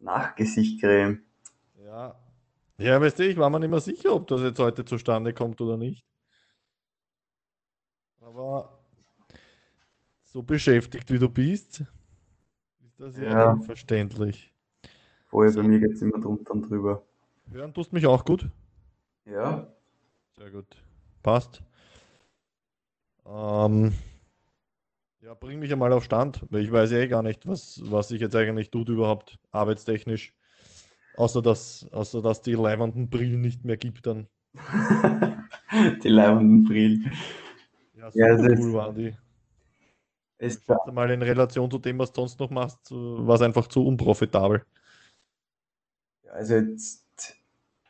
Nachgesichtcreme. Ja. Ja, weißt du, ich war mir nicht mehr sicher, ob das jetzt heute zustande kommt oder nicht. Aber so beschäftigt wie du bist, ist das ja, Ja, verständlich. vorher bei So, mir geht es immer drunter und drüber. hören tust mich auch gut? Ja, Sehr gut. Passt. Ähm, ja, bring mich einmal auf Stand, weil ich weiß ja eh gar nicht, was, was sich jetzt eigentlich tut überhaupt, arbeitstechnisch. Außer dass, außer dass die leibenden Brillen nicht mehr gibt dann. die leibenden Brillen. Ja, Ja, super ist, cool waren die. Ich schätze mal in Relation zu dem, was du sonst noch machst, war es einfach zu unprofitabel. also jetzt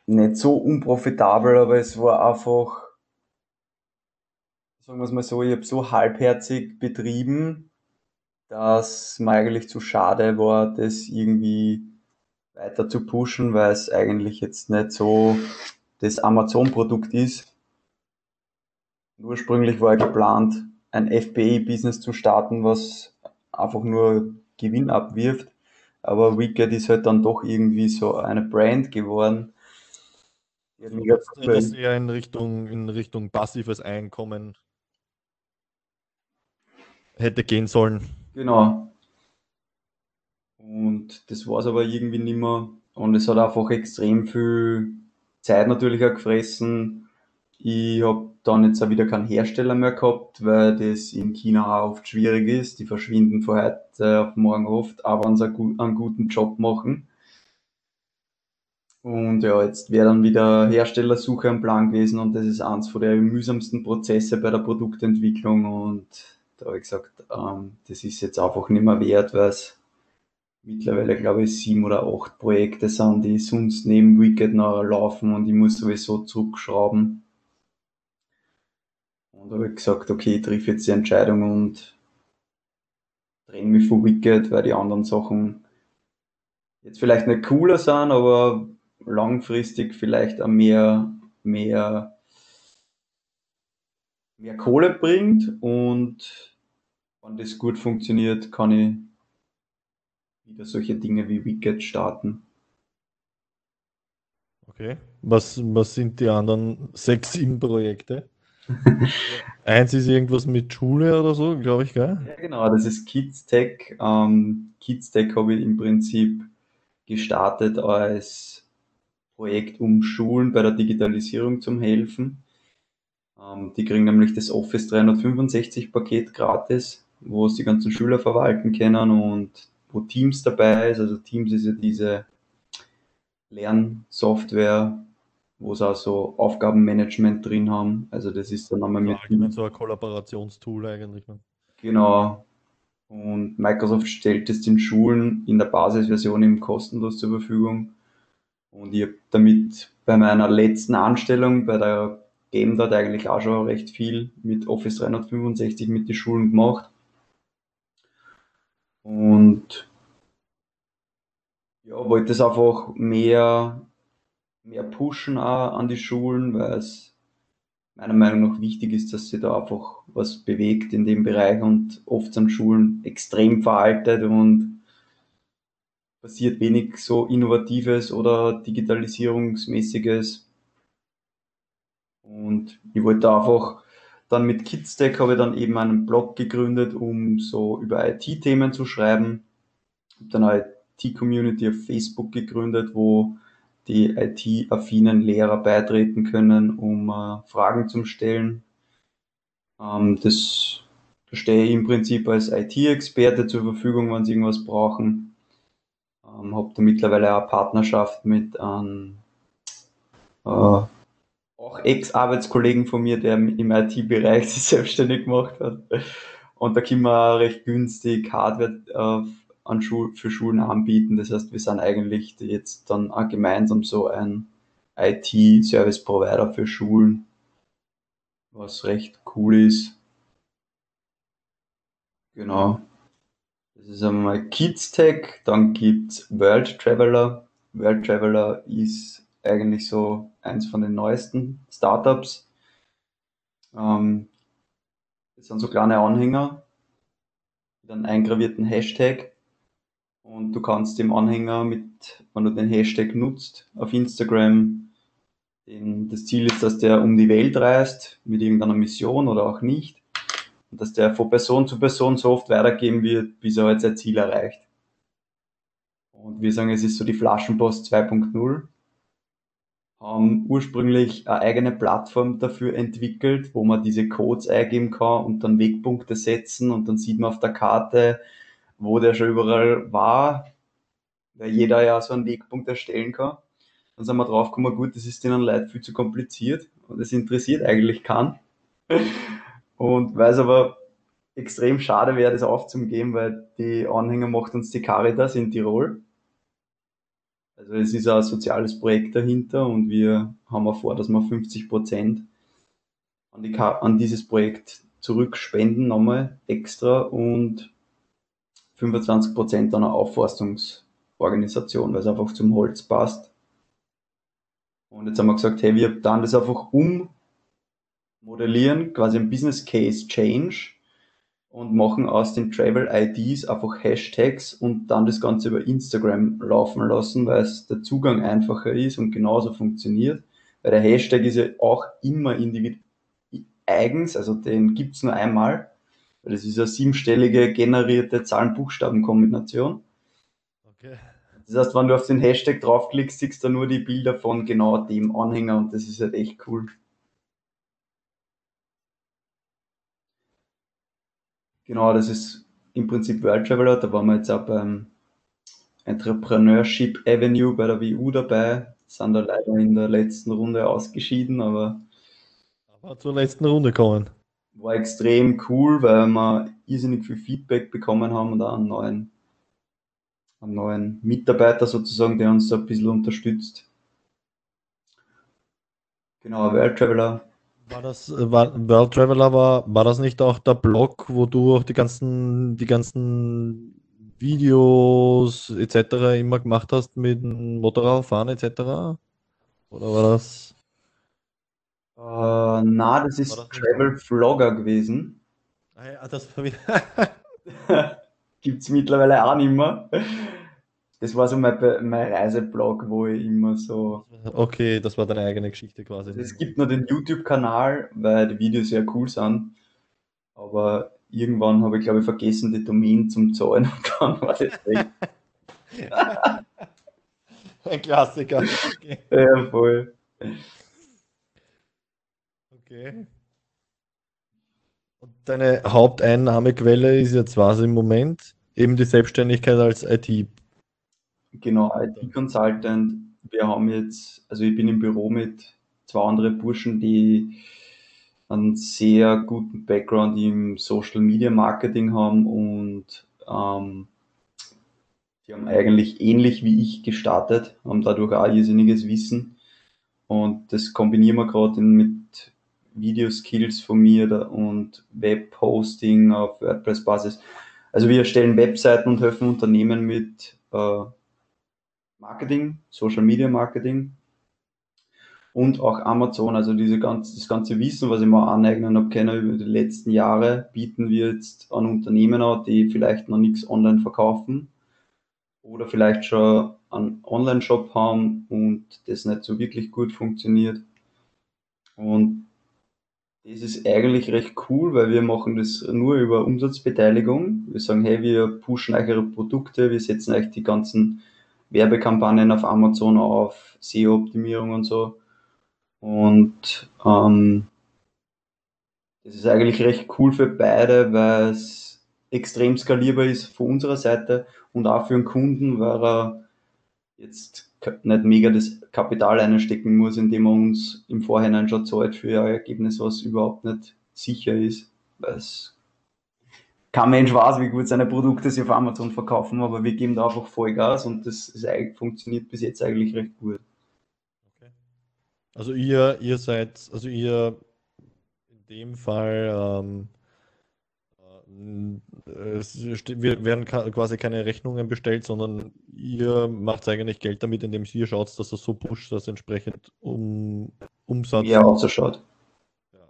nicht so unprofitabel, aber es war einfach, sagen wir es mal so, ich habe so halbherzig betrieben, dass mir eigentlich zu schade war, das irgendwie weiter zu pushen, weil es eigentlich jetzt nicht so das Amazon-Produkt ist. Ursprünglich war ja geplant, ein FBA-Business zu starten, was einfach nur Gewinn abwirft. Aber Wicked ist halt dann doch irgendwie so eine Brand geworden, jetzt cooler etwas eher in Richtung, in Richtung passives Einkommen hätte gehen sollen. Genau. Und das war es aber irgendwie nicht mehr. Und es hat einfach extrem viel Zeit natürlich auch gefressen. Ich habe dann jetzt auch wieder keinen Hersteller mehr gehabt, weil das in China auch oft schwierig ist. Die verschwinden von heute auf morgen oft, auch wenn sie einen gu- einen guten Job machen. Und ja, jetzt wäre dann wieder Herstellersuche am Plan gewesen und das ist eins von der mühsamsten Prozesse bei der Produktentwicklung. Und da habe ich gesagt, ähm, das ist jetzt einfach nicht mehr wert, weil es mittlerweile, glaube ich, sieben oder acht Projekte sind, die sonst neben Wicked noch laufen und ich muss sowieso zurückschrauben. Und da habe ich gesagt, okay, ich treffe jetzt die Entscheidung und trenne mich von Wicked, weil die anderen Sachen jetzt vielleicht nicht cooler sind, aber langfristig vielleicht auch mehr, mehr, mehr Kohle bringt. Und wenn das gut funktioniert, kann ich wieder solche Dinge wie Wicked starten. Okay. Was, was sind die anderen sechs, sieben Projekte? Eins ist irgendwas mit Schule oder so, glaube ich, gell? Ja, genau, das ist Kids Tech. Ähm, Kids Tech habe ich im Prinzip gestartet als Projekt, um Schulen bei der Digitalisierung zu helfen. Ähm, die kriegen nämlich das Office 365 Paket gratis, wo es die ganzen Schüler verwalten können und wo Teams dabei ist. Also Teams ist ja diese Lernsoftware, wo sie auch so Aufgabenmanagement drin haben. Also das ist dann einmal mit allgemein so ein Kollaborationstool eigentlich. Ne? Genau. Und Microsoft stellt es den Schulen in der Basisversion eben kostenlos zur Verfügung. Und ich habe damit bei meiner letzten Anstellung bei der Game dort eigentlich auch schon recht viel mit Office 365 mit den Schulen gemacht. Und ja, wollte es einfach mehr, mehr pushen auch an die Schulen, weil es meiner Meinung nach wichtig ist, dass sich da einfach was bewegt in dem Bereich und oft sind Schulen extrem veraltet und passiert wenig so Innovatives oder Digitalisierungsmäßiges. Und ich wollte einfach dann mit KidsTech habe ich dann eben einen Blog gegründet, um so über IT-Themen zu schreiben. Habe dann eine IT-Community auf Facebook gegründet, wo die IT-affinen Lehrer beitreten können, um äh, Fragen zu stellen. Ähm, das da stehe ich im Prinzip als IT-Experte zur Verfügung, wenn sie irgendwas brauchen. Ähm, habe da mittlerweile auch eine Partnerschaft mit einem äh, auch Ex-Arbeitskollegen von mir, der im IT-Bereich sich selbstständig gemacht hat. Und da können wir recht günstig Hardware äh, an Schul für Schulen anbieten. Das heißt, wir sind eigentlich jetzt dann gemeinsam so ein IT-Service-Provider für Schulen, was recht cool ist. Genau. Das ist einmal Kids Tech, dann gibt's World Traveler. World Traveler ist eigentlich so eins von den neuesten Startups. Ähm, das sind so kleine Anhänger mit einem eingravierten Hashtag. Und du kannst dem Anhänger mit, wenn du den Hashtag nutzt auf Instagram, den, das Ziel ist, dass der um die Welt reist mit irgendeiner Mission oder auch nicht. Und dass der von Person zu Person so oft weitergeben wird, bis er halt sein Ziel erreicht. Und wir sagen, es ist so die Flaschenpost 2.0 haben ursprünglich eine eigene Plattform dafür entwickelt, wo man diese Codes eingeben kann und dann Wegpunkte setzen und dann sieht man auf der Karte, wo der schon überall war, weil jeder ja so einen Wegpunkt erstellen kann. Dann sind wir draufgekommen, gut, das ist denen Leuten viel zu kompliziert und es interessiert eigentlich keinen. Und weil es aber extrem schade wäre, das aufzugeben, weil die Anhänger macht uns die Caritas in Tirol also es ist ein soziales Projekt dahinter und wir haben auch vor, dass wir 50 Prozent an, die, an dieses Projekt zurückspenden, nochmal extra und 25 Prozent an eine Aufforstungsorganisation, weil es einfach zum Holz passt. Und jetzt haben wir gesagt, hey, wir dann das einfach ummodellieren, quasi ein Business Case Change und machen aus den Travel IDs einfach Hashtags und dann das Ganze über Instagram laufen lassen, weil es der Zugang einfacher ist und genauso funktioniert. Weil der Hashtag ist ja auch immer individuell eigens, also den gibt's nur einmal. Weil das ist eine siebenstellige generierte Zahlen-Buchstaben-Kombination. Okay. Das heißt, wenn du auf den Hashtag draufklickst, siehst du nur die Bilder von genau dem Anhänger und das ist halt echt cool. Genau, das ist im Prinzip World Traveler. Da waren wir jetzt auch beim Entrepreneurship Avenue bei der WU dabei. Sind da leider in der letzten Runde ausgeschieden, aber. Aber zur letzten Runde kommen. War extrem cool, weil wir irrsinnig viel Feedback bekommen haben und auch einen neuen, einen neuen Mitarbeiter sozusagen, der uns da ein bisschen unterstützt. Genau, World Traveler war das, äh, war, World Traveler war, war das nicht auch der Blog, wo du auch die ganzen, die ganzen Videos etc. immer gemacht hast mit Motorradfahren etc.? Oder war das? Uh, na, das ist das Travel Vlogger gewesen. Ah ja, das war wieder. Gibt es mittlerweile auch nicht mehr. Das war so mein, mein Reiseblog, wo ich immer so. Okay, das war deine eigene Geschichte quasi. Also es gibt nur den YouTube-Kanal, weil die Videos sehr cool sind. Aber irgendwann habe ich, glaube ich, vergessen, die Domain zum Zahlen und dann war das weg. Ein Klassiker. Okay. Ja, voll. Okay. Und deine Haupteinnahmequelle ist jetzt was im Moment? Eben die Selbstständigkeit als IT Genau, IT-Consultant. Wir haben jetzt, also ich bin im Büro mit zwei anderen Burschen, die einen sehr guten Background im Social Media Marketing haben und ähm, die haben eigentlich ähnlich wie ich gestartet, haben dadurch auch irrsinniges Wissen. Und das kombinieren wir gerade mit Videoskills von mir und Webposting auf WordPress-Basis. Also wir erstellen Webseiten und helfen Unternehmen mit äh, Marketing, Social Media Marketing und auch Amazon, also diese ganze, das ganze Wissen, was ich mir aneignen habe können über die letzten Jahre, bieten wir jetzt an Unternehmen an, die vielleicht noch nichts online verkaufen oder vielleicht schon einen Online-Shop haben und das nicht so wirklich gut funktioniert. Und das ist eigentlich recht cool, weil wir machen das nur über Umsatzbeteiligung. Wir sagen, hey, wir pushen euch ihre Produkte, wir setzen euch die ganzen Werbekampagnen auf Amazon auf, SEO-Optimierung und so. Und ähm, das ist eigentlich recht cool für beide, weil es extrem skalierbar ist von unserer Seite und auch für den Kunden, weil er jetzt nicht mega das Kapital einstecken muss, indem er uns im Vorhinein schon zahlt für ein Ergebnis, was überhaupt nicht sicher ist, weil es kein Mensch weiß, wie gut seine Produkte sich auf Amazon verkaufen, aber wir geben da einfach Vollgas und das ist, funktioniert bis jetzt eigentlich recht gut. Okay. Also ihr, ihr seid, also ihr in dem Fall ähm, äh, es werden quasi keine Rechnungen bestellt, sondern ihr macht eigentlich Geld damit, indem ihr schaut, dass das so pusht, dass entsprechend um Umsatz. Ja, auch so schaut. Ja.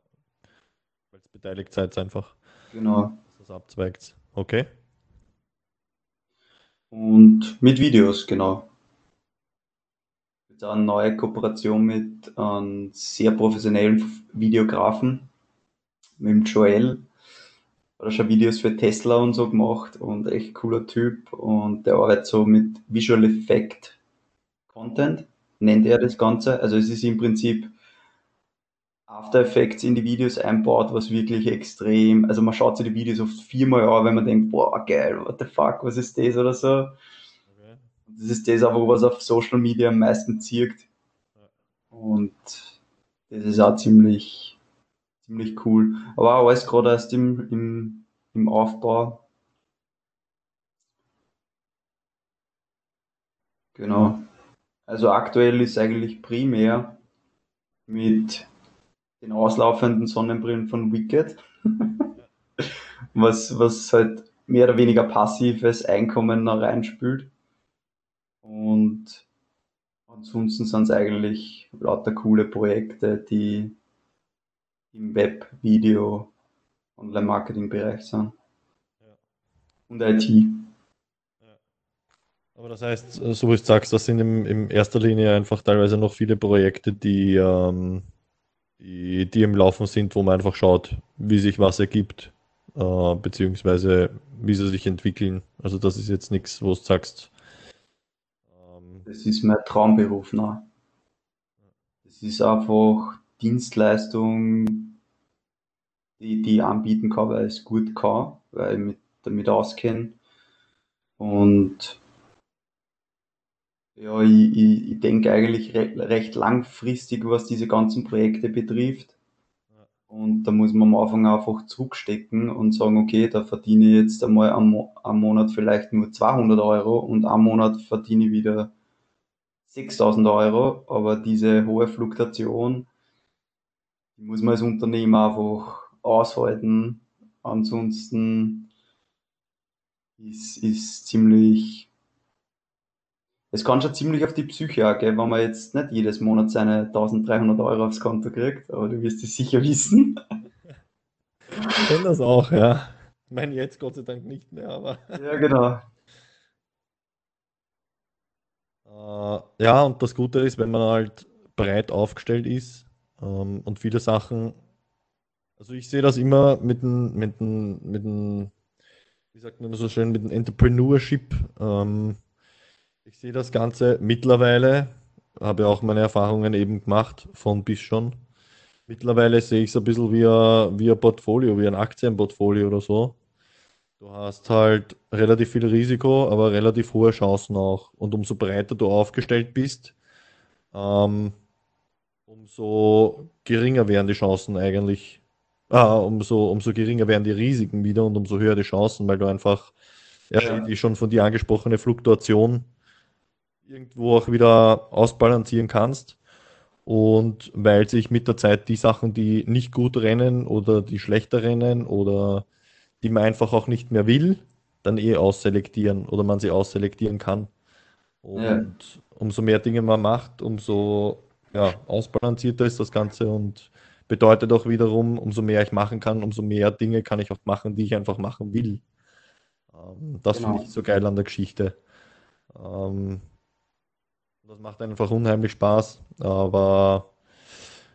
Weil es beteiligt seid einfach. Genau das abzweigt. Okay. Und mit Videos, genau. Jetzt eine neue Kooperation mit einem sehr professionellen Videografen, mit dem Joel. Hat er schon Videos für Tesla und so gemacht und echt cooler Typ. Und der arbeitet so mit Visual Effect Content, nennt er das Ganze. Also es ist im Prinzip After Effects in die Videos einbaut, was wirklich extrem, also man schaut sich die Videos oft viermal an, wenn man denkt, boah, geil, what the fuck, was ist das oder so. Okay. Das ist das aber, was auf Social Media am meisten zirkt. Und das ist auch ziemlich, ziemlich cool. Aber auch alles gerade erst im, im, im Aufbau. Genau. Also aktuell ist eigentlich primär mit den auslaufenden Sonnenbrillen von Wicked, was, was halt mehr oder weniger passives Einkommen da reinspült. Und ansonsten sind es eigentlich lauter coole Projekte, die im Web, Video, Online-Marketing-Bereich sind. Und IT. Aber das heißt, so wie du sagst, das sind in, in erster Linie einfach teilweise noch viele Projekte, die ähm, die, die im Laufen sind, wo man einfach schaut, wie sich was ergibt, äh, beziehungsweise wie sie sich entwickeln. Also das ist jetzt nichts, wo du sagst. Ähm, das ist mein Traumberuf, ne? Das ist einfach Dienstleistung, die, die anbieten kann, weil ich es gut kann, weil ich mich damit auskenne. Und ja, ich, ich, ich denke eigentlich re recht langfristig, was diese ganzen Projekte betrifft. Und da muss man am Anfang einfach zurückstecken und sagen, okay, da verdiene ich jetzt einmal am, am Monat vielleicht nur 200 Euro und am Monat verdiene ich wieder 6000 Euro. Aber diese hohe Fluktuation, die muss man als Unternehmer einfach aushalten. Ansonsten ist, ist ziemlich es kann schon ziemlich auf die Psyche auch gehen, wenn man jetzt nicht jedes Monat seine 1300 Euro aufs Konto kriegt, aber du wirst es sicher wissen. Ich kenne das auch, ja. Ich meine, jetzt Gott sei Dank nicht mehr, aber. Ja, genau. Äh, ja, und das Gute ist, wenn man halt breit aufgestellt ist ähm, und viele Sachen. Also ich sehe das immer mit dem, mit dem, mit dem, wie sagt man so schön, mit dem Entrepreneurship. Ähm, ich sehe das Ganze mittlerweile, habe auch meine Erfahrungen eben gemacht, von bis schon. Mittlerweile sehe ich es ein bisschen wie ein, wie ein Portfolio, wie ein Aktienportfolio oder so. Du hast halt relativ viel Risiko, aber relativ hohe Chancen auch. Und umso breiter du aufgestellt bist, ähm, umso geringer werden die Chancen eigentlich. Ah, umso, umso geringer werden die Risiken wieder und umso höher die Chancen, weil du einfach, ja, die schon von dir angesprochene Fluktuation irgendwo auch wieder ausbalancieren kannst. Und weil sich mit der Zeit die Sachen, die nicht gut rennen oder die schlechter rennen oder die man einfach auch nicht mehr will, dann eh ausselektieren oder man sie ausselektieren kann. Und ja. umso mehr Dinge man macht, umso ja, ausbalancierter ist das Ganze und bedeutet auch wiederum, umso mehr ich machen kann, umso mehr Dinge kann ich auch machen, die ich einfach machen will. Ähm, das genau. finde ich so geil an der Geschichte. Das macht einfach unheimlich Spaß. Aber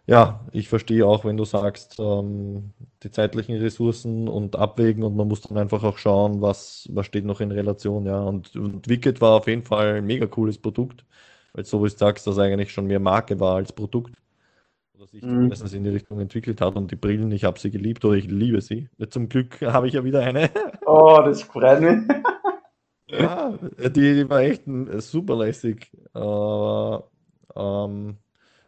ja, ich verstehe auch, wenn du sagst, ähm, die zeitlichen Ressourcen und abwägen und man muss dann einfach auch schauen, was, was steht noch in Relation. Ja. Und, und Wicked war auf jeden Fall ein mega cooles Produkt, weil so wie du sagst, das eigentlich schon mehr Marke war als Produkt. Oder sich mhm. zumindest in die Richtung entwickelt hat. Und die Brillen, ich habe sie geliebt oder ich liebe sie. Zum Glück habe ich ja wieder eine. Oh, das freut mich. Ja, die, die war echt super lässig. Aber ähm,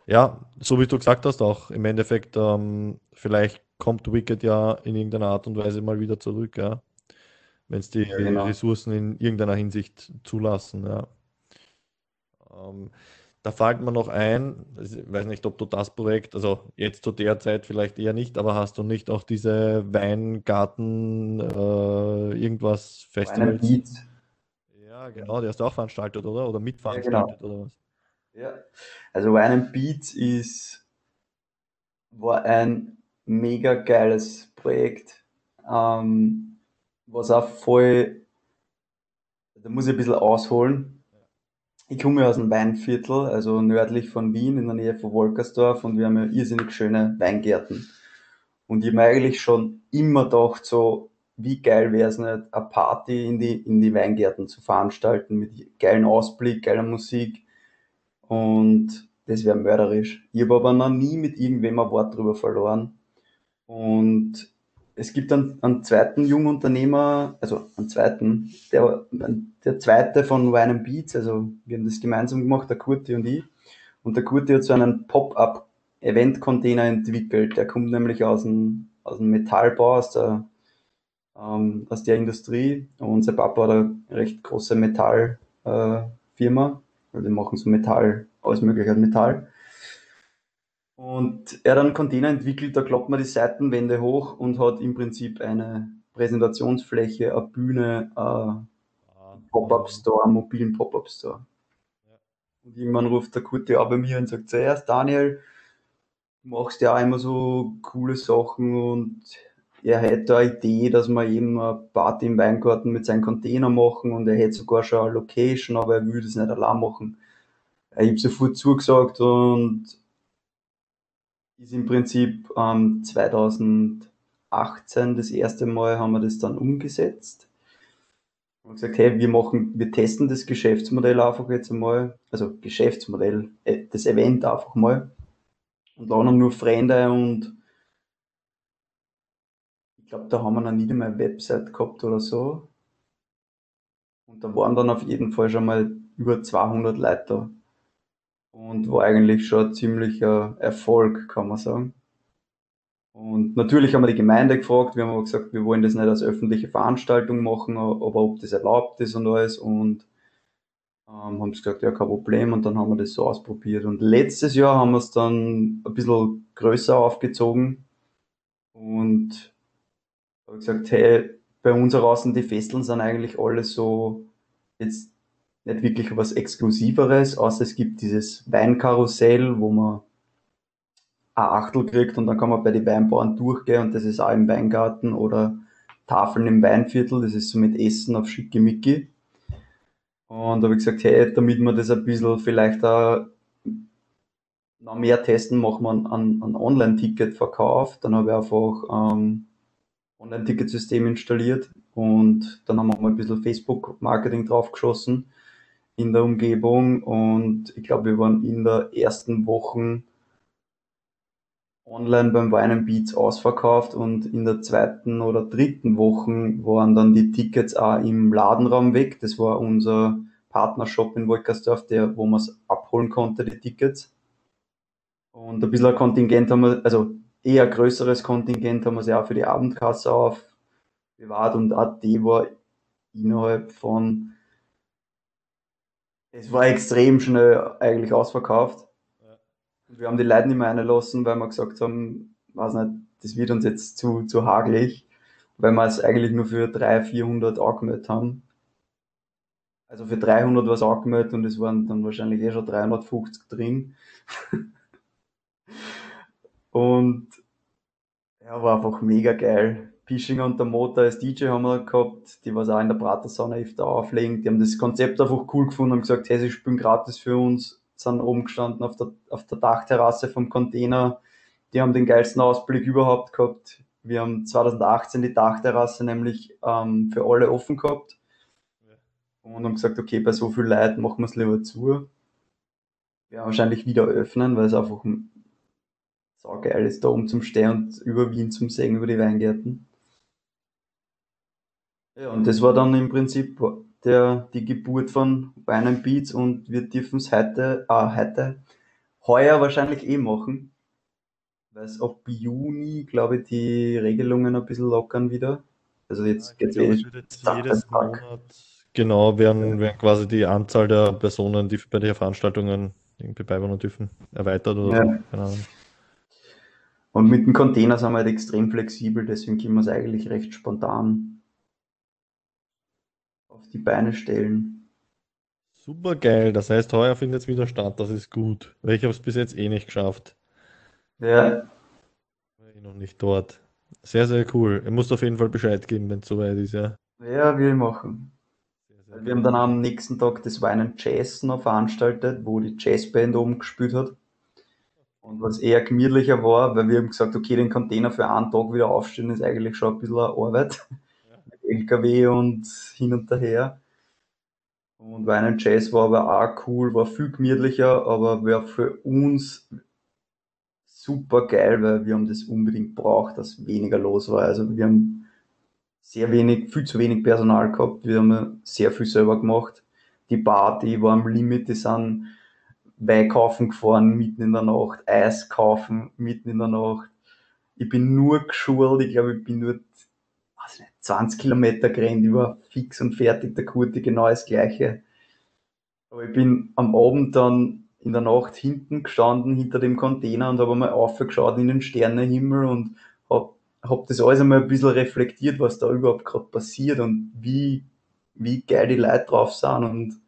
ja, so wie du gesagt hast, auch im Endeffekt, ähm, vielleicht kommt Wicked ja in irgendeiner Art und Weise mal wieder zurück, ja. Wenn es die ja, genau. Ressourcen in irgendeiner Hinsicht zulassen, ja. Ähm, da fällt mir noch ein, ich weiß nicht, ob du das Projekt, also jetzt zu der Zeit vielleicht eher nicht, aber hast du nicht auch diese Weingarten äh, irgendwas Festivals? Ja, genau, der ist auch veranstaltet, oder? Oder mitveranstaltet, ja, genau. oder was? Ja, also Wine and Beats ist, war ein mega geiles Projekt, ähm, was auch voll Da muss ich ein bisschen ausholen. Ich komme aus dem Weinviertel, also nördlich von Wien, in der Nähe von Wolkersdorf und wir haben ja irrsinnig schöne Weingärten. Und ich habe mir eigentlich schon immer gedacht, so, wie geil wäre es nicht, eine Party in die, in die Weingärten zu veranstalten mit geilen Ausblick, geiler Musik. Und das wäre mörderisch. Ich habe aber noch nie mit irgendwem ein Wort drüber verloren. Und es gibt einen, einen zweiten Jungunternehmer, also einen zweiten, der, der zweite von Wine Beats, also wir haben das gemeinsam gemacht, der Kurti und ich. Und der Kurti hat so einen Pop-up-Event-Container entwickelt. Der kommt nämlich aus dem, aus dem Metallbau, aus der ähm, aus der Industrie. Und unser Papa hat eine recht große Metallfirma. Äh, die machen so Metall, alles mögliche an Metall. Und er hat einen Container entwickelt, da klappt man die Seitenwände hoch und hat im Prinzip eine Präsentationsfläche, eine Bühne, ein Pop-Up-Store, einen mobilen Pop-Up-Store. Und irgendwann ruft der Kurti auch bei mir und sagt zuerst, Daniel, du machst ja auch immer so coole Sachen und er hätte eine Idee, dass wir eben eine Party im Weingarten mit seinem Container machen und er hätte sogar schon eine Location, aber er würde es nicht allein machen. Ich habe sofort zugesagt und ist im Prinzip ähm, 2018 das erste Mal haben wir das dann umgesetzt. Haben gesagt, hey, wir machen, wir testen das Geschäftsmodell einfach jetzt einmal, also Geschäftsmodell, äh, das Event einfach mal und laden nur Freunde und glaube, da haben wir noch nie einmal eine Website gehabt oder so. Und da waren dann auf jeden Fall schon mal über 200 Leute. Und war eigentlich schon ein ziemlicher Erfolg, kann man sagen. Und natürlich haben wir die Gemeinde gefragt, wir haben aber gesagt, wir wollen das nicht als öffentliche Veranstaltung machen, aber ob das erlaubt ist und alles. Und ähm, haben gesagt, ja, kein Problem. Und dann haben wir das so ausprobiert. Und letztes Jahr haben wir es dann ein bisschen größer aufgezogen. Und habe gesagt, hey, bei uns draußen die Festeln sind eigentlich alle so jetzt nicht wirklich was Exklusiveres, außer es gibt dieses Weinkarussell, wo man ein Achtel kriegt und dann kann man bei den Weinbauern durchgehen und das ist auch im Weingarten oder Tafeln im Weinviertel, das ist so mit Essen auf Schickimicki. Und da habe ich gesagt, hey, damit wir das ein bisschen vielleicht auch noch mehr testen, machen wir einen, einen Online-Ticket-Verkauf. Dann habe ich einfach ähm, Online-Ticketsystem installiert und dann haben wir mal ein bisschen Facebook-Marketing draufgeschossen in der Umgebung und ich glaube, wir waren in der ersten Woche online beim Wine Beats ausverkauft und in der zweiten oder dritten Woche waren dann die Tickets auch im Ladenraum weg. Das war unser Partnershop in Wolkersdorf, der, wo man es abholen konnte, die Tickets. Und ein bisschen Kontingent haben wir, also eher größeres Kontingent haben wir sie auch für die Abendkasse aufbewahrt und auch die war innerhalb von, es war extrem schnell eigentlich ausverkauft. Ja. Wir haben die Leute nicht mehr reinlassen, weil wir gesagt haben, weiß nicht, das wird uns jetzt zu, zu hagelig, weil wir es eigentlich nur für 300, 400 angemeldet haben. Also für 300 war es angemeldet und es waren dann wahrscheinlich eh schon 350 drin. Und ja, war einfach mega geil. Pischinger und der Motor als DJ haben wir gehabt, die was auch in der Pratersauna öfter auflegen. Die haben das Konzept einfach cool gefunden und gesagt, hey, sie spielen gratis für uns. Sind oben gestanden auf der, auf der Dachterrasse vom Container. Die haben den geilsten Ausblick überhaupt gehabt. Wir haben 2018 die Dachterrasse nämlich ähm, für alle offen gehabt. Und haben gesagt, okay, bei so viel Leuten machen wir es lieber zu. Wir werden wahrscheinlich wieder öffnen, weil es einfach saugeil ist, da oben zum Stehen und über Wien zum Segen, über die Weingärten. Ja, und das war dann im Prinzip der, die Geburt von Wine Beats und wir dürfen es heute, äh, heute, heuer wahrscheinlich eh machen, weil es ab Juni, glaube ich, die Regelungen ein bisschen lockern wieder. Also jetzt ja, geht es eh jedes Monat. Genau, werden, werden quasi die Anzahl der Personen, die bei den Veranstaltungen irgendwie beiwohnen dürfen, erweitert oder ja. so. Keine Ahnung. Und mit dem Container sind wir halt extrem flexibel, deswegen können wir es eigentlich recht spontan auf die Beine stellen. Super geil, das heißt, heuer findet es wieder statt, das ist gut. Weil ich habe es bis jetzt eh nicht geschafft. Ja. War ich noch nicht dort. Sehr, sehr cool. Ihr müsst auf jeden Fall Bescheid geben, wenn es soweit ist, ja. Ja, wir machen. Wir haben dann am nächsten Tag das Wine and Jazz noch veranstaltet, wo die Jazzband oben gespielt hat. Und was eher gemütlicher war, weil wir haben gesagt, okay, den Container für einen Tag wieder aufstellen, ist eigentlich schon ein bisschen Arbeit. Ja. Mit LKW und hin und her. Und Wine and Jazz war aber auch cool, war viel gemütlicher, aber war für uns super geil, weil wir haben das unbedingt braucht, dass weniger los war. Also wir haben sehr wenig, viel zu wenig Personal gehabt. Wir haben sehr viel selber gemacht. Die Party war am Limit, die sind Wein kaufen gefahren mitten in der Nacht, Eis kaufen mitten in der Nacht. Ich bin nur geschult, ich glaube, ich bin nur weiß nicht, 20 Kilometer gerannt, ich war fix und fertig, der Kurti genau das gleiche. Aber ich bin am Abend dann in der Nacht hinten gestanden, hinter dem Container und habe mal aufgeschaut in den Sternenhimmel und habe hab das alles einmal ein bisschen reflektiert, was da überhaupt gerade passiert und wie, wie geil die Leute drauf sind und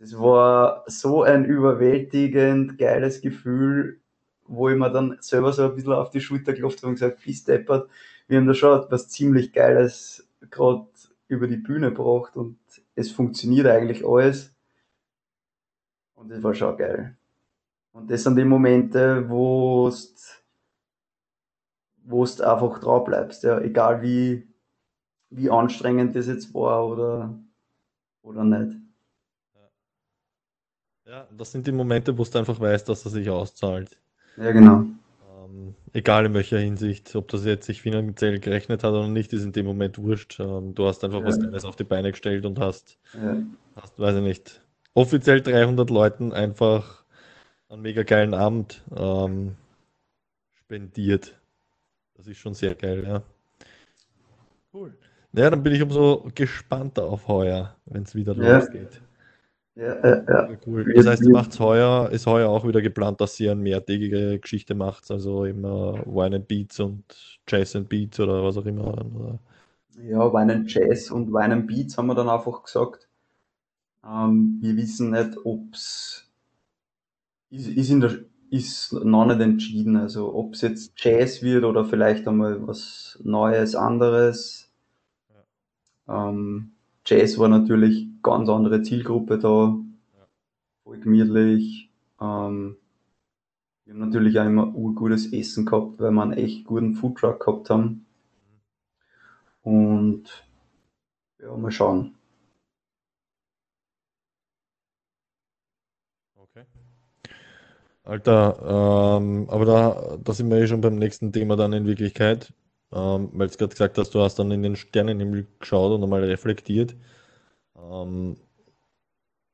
das war so ein überwältigend geiles Gefühl, wo ich mir dann selber so ein bisschen auf die Schulter geklopft habe und gesagt, bis deppert, wir haben da schon was ziemlich Geiles gerade über die Bühne gebracht und es funktioniert eigentlich alles. Und das war schon geil. Und das sind die Momente, wo du einfach drauf bleibst, ja, egal wie, wie anstrengend das jetzt war oder, oder nicht. Ja, das sind die Momente, wo du einfach weißt, dass er sich auszahlt. Ja, genau. Ähm, egal in welcher Hinsicht, ob das jetzt sich finanziell gerechnet hat oder nicht, ist in dem Moment wurscht. Ähm, du hast einfach ja. was Geiles auf die Beine gestellt und hast, ja. hast, weiß ich nicht, offiziell 300 Leuten einfach einen mega geilen Abend ähm, spendiert. Das ist schon sehr geil, ja. Cool. Ja, dann bin ich umso gespannter auf heuer, wenn es wieder ja. losgeht. Ja, ja, ja. Cool. Das heißt, ihr macht heuer, ist heuer auch wieder geplant, dass ihr eine mehrtägige Geschichte macht, also immer Wine and Beats und Jazz and Beats oder was auch immer. Oder? Ja, Wine and Jazz und Wine and Beats haben wir dann einfach gesagt. Ähm, wir wissen nicht, ob es ist, ist, in der, ist noch nicht entschieden, also ob es jetzt Jazz wird oder vielleicht einmal was Neues, anderes. Ja. Ähm, Jazz war natürlich ganz andere Zielgruppe da, voll gemütlich. Ähm, wir haben natürlich auch immer urgutes Essen gehabt, weil wir einen echt guten Foodtruck gehabt haben. Und ja, mal schauen. Okay. Alter, ähm, aber da, da sind wir eh schon beim nächsten Thema dann in Wirklichkeit ähm, weil du gerade gesagt hast, du hast dann in den Sternenhimmel geschaut und einmal reflektiert. Ähm,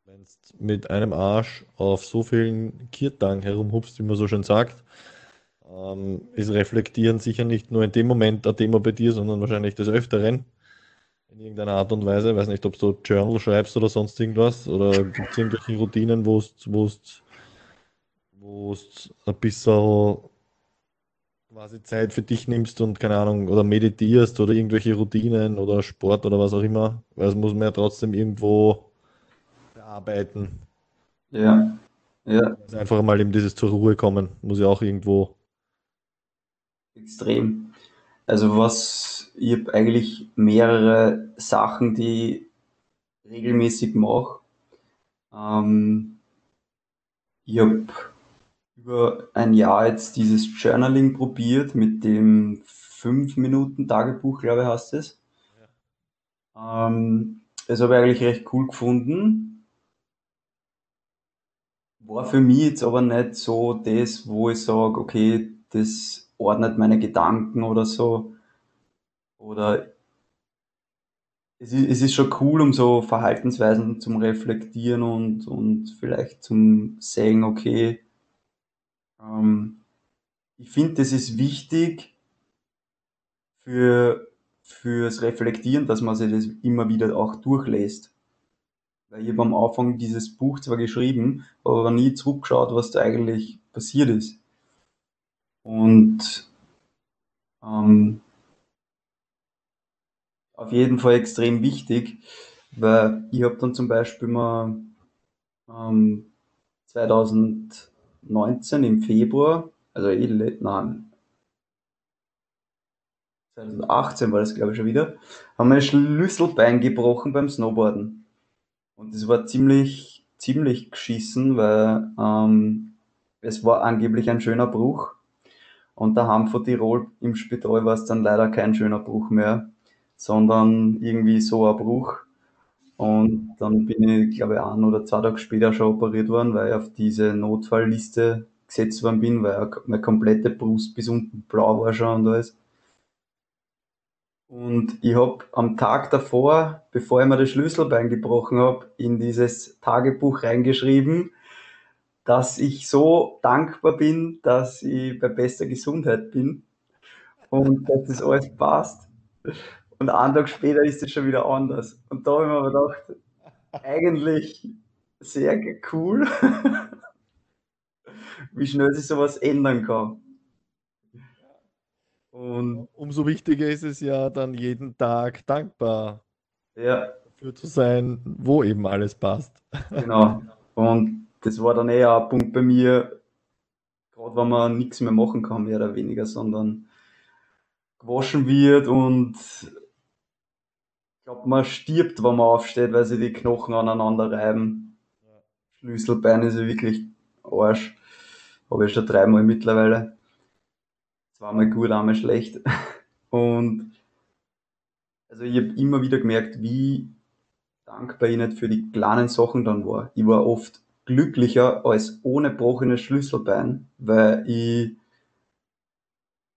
Wenn du mit einem Arsch auf so vielen Kirtagen herumhupst, wie man so schön sagt, ähm, ist Reflektieren sicher nicht nur in dem Moment ein Thema bei dir, sondern wahrscheinlich des Öfteren in irgendeiner Art und Weise. Ich weiß nicht, ob du Journal schreibst oder sonst irgendwas oder gibt es irgendwelche Routinen, wo du ein bisschen quasi Zeit für dich nimmst und keine Ahnung, oder meditierst oder irgendwelche Routinen oder Sport oder was auch immer, weil es muss man ja trotzdem irgendwo bearbeiten. Ja, ja. Also einfach mal eben dieses zur Ruhe kommen, muss ja auch irgendwo. Extrem. Also was, ich habe eigentlich mehrere Sachen, die ich regelmäßig mache. Ähm, ich habe über ein Jahr jetzt dieses Journaling probiert mit dem 5-Minuten-Tagebuch, glaube ich, heißt es. Ja. Ähm, das habe ich eigentlich recht cool gefunden. War für mich jetzt aber nicht so das, wo ich sage, okay, das ordnet meine Gedanken oder so. Oder es ist, es ist schon cool, um so Verhaltensweisen zum Reflektieren und, und vielleicht zum Sagen, okay, ähm, ich finde, das ist wichtig für, fürs Reflektieren, dass man sich das immer wieder auch durchlässt. Weil ich habe am Anfang dieses Buch zwar geschrieben, aber nie zurückgeschaut, was da eigentlich passiert ist. Und ähm, auf jeden Fall extrem wichtig, weil ich habe dann zum Beispiel mal ähm, 2000 19 im Februar, also eh, nein, 2018 war das glaube ich schon wieder, haben wir ein Schlüsselbein gebrochen beim Snowboarden. Und das war ziemlich, ziemlich geschissen, weil ähm, es war angeblich ein schöner Bruch. Und daheim von Tirol im Spital war es dann leider kein schöner Bruch mehr, sondern irgendwie so ein Bruch. Und dann bin ich, glaube ich, ein oder zwei Tage später schon operiert worden, weil ich auf diese Notfallliste gesetzt worden bin, weil meine komplette Brust bis unten blau war schon und alles. Und ich habe am Tag davor, bevor ich mir das Schlüsselbein gebrochen habe, in dieses Tagebuch reingeschrieben, dass ich so dankbar bin, dass ich bei bester Gesundheit bin und dass das alles passt. Und einen Tag später ist es schon wieder anders. Und da habe ich mir gedacht, eigentlich sehr cool, wie schnell sich sowas ändern kann. Und umso wichtiger ist es ja dann jeden Tag dankbar ja. dafür zu sein, wo eben alles passt. Genau. Und das war dann eher ein Punkt bei mir, gerade wenn man nichts mehr machen kann, mehr oder weniger, sondern gewaschen wird und glaube, man stirbt, wenn man aufsteht, weil sich die Knochen aneinander reiben. Schlüsselbein ist ja wirklich Arsch. Habe ich schon dreimal mittlerweile. Zweimal gut, einmal schlecht. Und also ich habe immer wieder gemerkt, wie dankbar ich nicht für die kleinen Sachen dann war. Ich war oft glücklicher als ohne gebrochenes Schlüsselbein, weil ich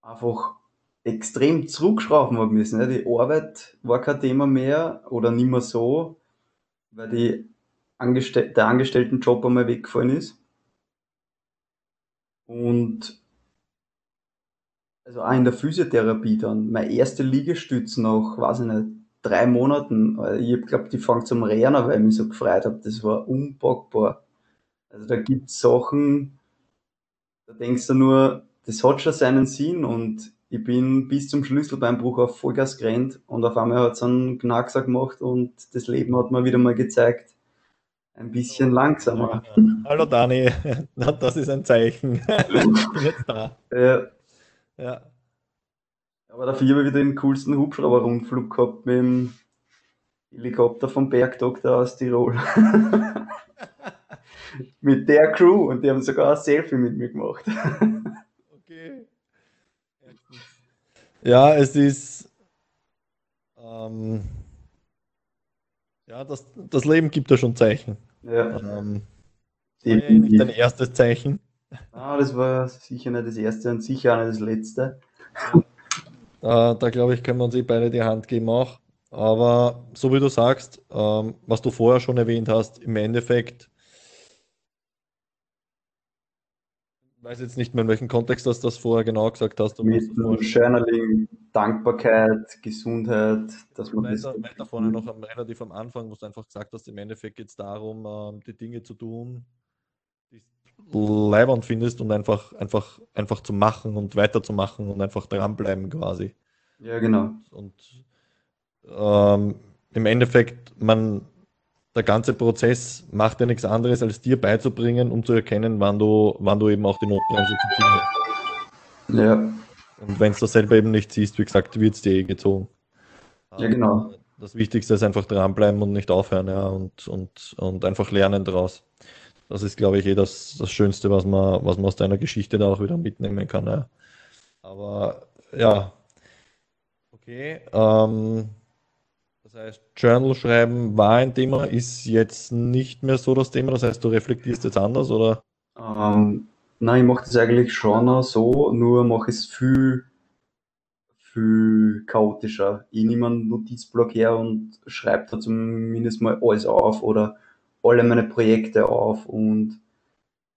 einfach extrem zurückschrauben habe müssen. Die Arbeit war kein Thema mehr oder nicht mehr so, weil die Angestell der Angestelltenjob einmal weggefallen ist. Und also auch in der Physiotherapie dann, meine erste Liegestütz nach, weiß ich nicht, drei Monaten. Ich glaube, die fängt zum Rennen, weil ich mich so gefreut habe. Das war unpackbar. Also da gibt es Sachen, da denkst du nur, das hat schon seinen Sinn und ich bin bis zum Schlüsselbeinbruch auf Vollgas gerannt und auf einmal hat es einen Knackser gemacht und das Leben hat mir wieder mal gezeigt, ein bisschen langsamer. Hallo Dani, das ist ein Zeichen. Ich bin jetzt da. Ja. ja. Aber dafür habe ich wieder den coolsten Hubschrauber-Rundflug gehabt mit dem Helikopter vom Bergdoktor aus Tirol. mit der Crew und die haben sogar ein Selfie mit mir gemacht. Ja, es ist. Ähm, ja, das, das Leben gibt ja schon Zeichen. Ja. Ähm, war ja nicht dein erstes Zeichen. Ah, das war sicher nicht das erste und sicher auch nicht das letzte. Da, da glaube ich, können wir uns eh beide die Hand geben auch. Aber so wie du sagst, ähm, was du vorher schon erwähnt hast, im Endeffekt weiß jetzt nicht mehr, in welchem Kontext du das vorher genau gesagt hast. Mit Journaling, Dankbarkeit, Gesundheit, dass man weiter, das weiter vorne noch am, relativ am Anfang, wo du einfach gesagt hast, im Endeffekt geht es darum, ähm, die Dinge zu tun, die du leibend findest und einfach, einfach, einfach zu machen und weiterzumachen und einfach dranbleiben quasi. Ja, genau. Und, und ähm, im Endeffekt, man der ganze Prozess macht ja nichts anderes, als dir beizubringen, um zu erkennen, wann du, wann du eben auch die Notbremse zu ziehen hast. Ja. Und wenn du das selber eben nicht siehst, wie gesagt, wird es dir eh gezogen. Ja, genau. Das Wichtigste ist einfach dranbleiben und nicht aufhören, ja, und, und, und einfach lernen daraus. Das ist, glaube ich, eh das, das Schönste, was man, was man aus deiner Geschichte da auch wieder mitnehmen kann. Ja. Aber ja, okay. Ähm, das heißt, Journal schreiben war ein Thema, ist jetzt nicht mehr so das Thema. Das heißt, du reflektierst jetzt anders, oder? Ähm, nein, ich mache das eigentlich schon so, nur mache es viel, viel chaotischer. Ich nehme einen Notizblock her und schreibe da zumindest mal alles auf oder alle meine Projekte auf und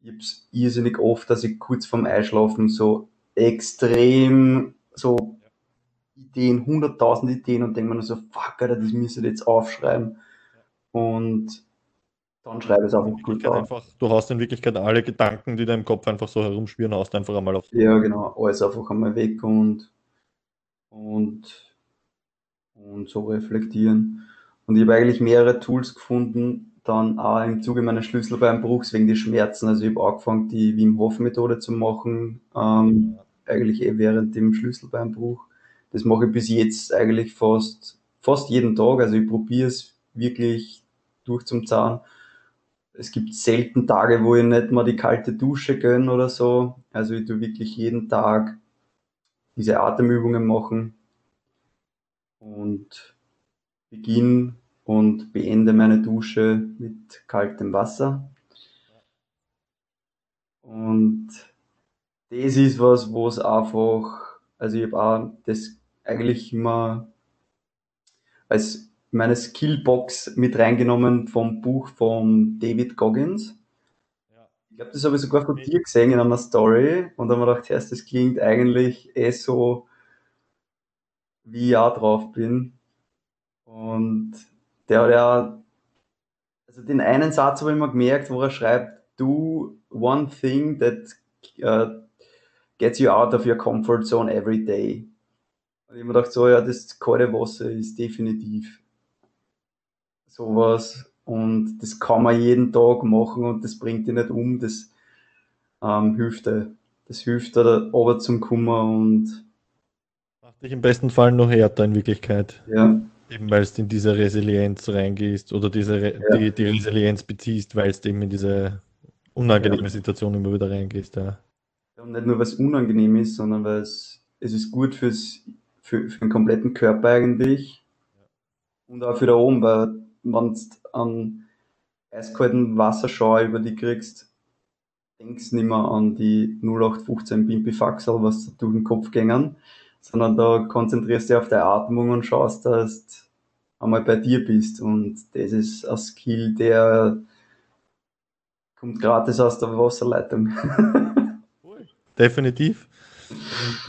ich habe es irrsinnig oft, dass ich kurz vorm Einschlafen so extrem so Ideen, hunderttausend Ideen und denke mir nur so, fuck, Alter, das müsste ich jetzt aufschreiben. Und dann schreibe ich es einfach gut auf. Einfach, du hast in Wirklichkeit alle Gedanken, die da im Kopf einfach so herumschwirren, hast einfach einmal auf. Ja, genau, alles einfach einmal weg und, und, und so reflektieren. Und ich habe eigentlich mehrere Tools gefunden, dann auch im Zuge meines Schlüsselbeinbruchs wegen den Schmerzen. Also ich habe angefangen, die Wim Hof Methode zu machen, ähm, eigentlich eh während dem Schlüsselbeinbruch das mache ich bis jetzt eigentlich fast, fast jeden Tag. Also ich probiere es wirklich durch zum Zahn. Es gibt selten Tage, wo ich nicht mal die kalte Dusche gönne oder so. Also ich tue wirklich jeden Tag diese Atemübungen machen und beginne und beende meine Dusche mit kaltem Wasser. Und das ist was, wo es einfach, also ich habe auch das eigentlich immer als meine Skillbox mit reingenommen vom Buch von David Goggins. Ich glaube, das habe ich sogar von dir gesehen in einer Story und dann habe ich gedacht, das klingt eigentlich eh so, wie ich auch drauf bin. Und der hat ja, also den einen Satz habe ich immer gemerkt, wo er schreibt, do one thing that uh, gets you out of your comfort zone every day. Und ich habe mir gedacht, so, ja, das kalte Wasser ist definitiv sowas und das kann man jeden Tag machen und das bringt dich nicht um, das ähm, hilft dir. Das hilft dir, da zum Kummer und macht dich im besten Fall noch härter in Wirklichkeit. Ja. Eben weil du in diese Resilienz reingehst oder diese Re ja. die, die, Resilienz beziehst, weil du eben in diese unangenehme ja. Situation immer wieder reingehst. Ja. Und nicht nur, weil es unangenehm ist, sondern weil es, es ist gut fürs, für, für den kompletten Körper eigentlich und auch für da oben, weil wenn du an eiskalten Wasserschauer über die kriegst, denkst du nicht mehr an die 0815 Bimpifaxel, was durch den Kopf gängen, sondern da konzentrierst du dich auf deine Atmung und schaust, dass du einmal bei dir bist. Und das ist ein Skill, der kommt gratis aus der Wasserleitung. Definitiv.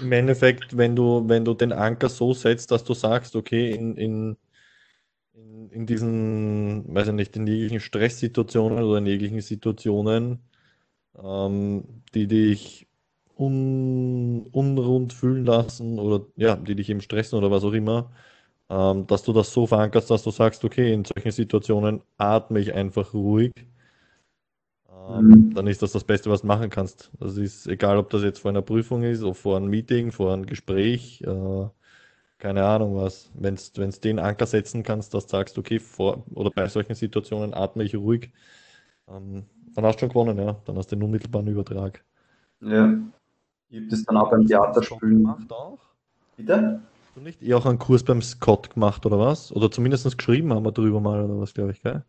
Im Endeffekt, wenn du, wenn du den Anker so setzt, dass du sagst, okay, in, in in, in diesen, weiß ich nicht, in jeglichen Stresssituationen oder in jeglichen Situationen, ähm, die dich un, unrund fühlen lassen oder ja, die dich eben stressen oder was auch immer, ähm, dass du das so verankerst, dass du sagst, okay, in solchen Situationen atme ich einfach ruhig. Ähm, mhm. Dann ist das das Beste, was du machen kannst. Das ist egal, ob das jetzt vor einer Prüfung ist, oder vor einem Meeting, vor einem Gespräch. Äh, keine Ahnung was, wenn du den Anker setzen kannst, dass du sagst, okay, vor oder bei solchen Situationen atme ich ruhig, ähm, dann hast du schon gewonnen, ja. Dann hast du den unmittelbaren Übertrag. Ja. Gibt es dann auch beim Theaterspielen. Gemacht auch? Bitte? Hast du nicht eher auch einen Kurs beim Scott gemacht oder was? Oder zumindest geschrieben haben wir drüber mal oder was, glaube ich, gell?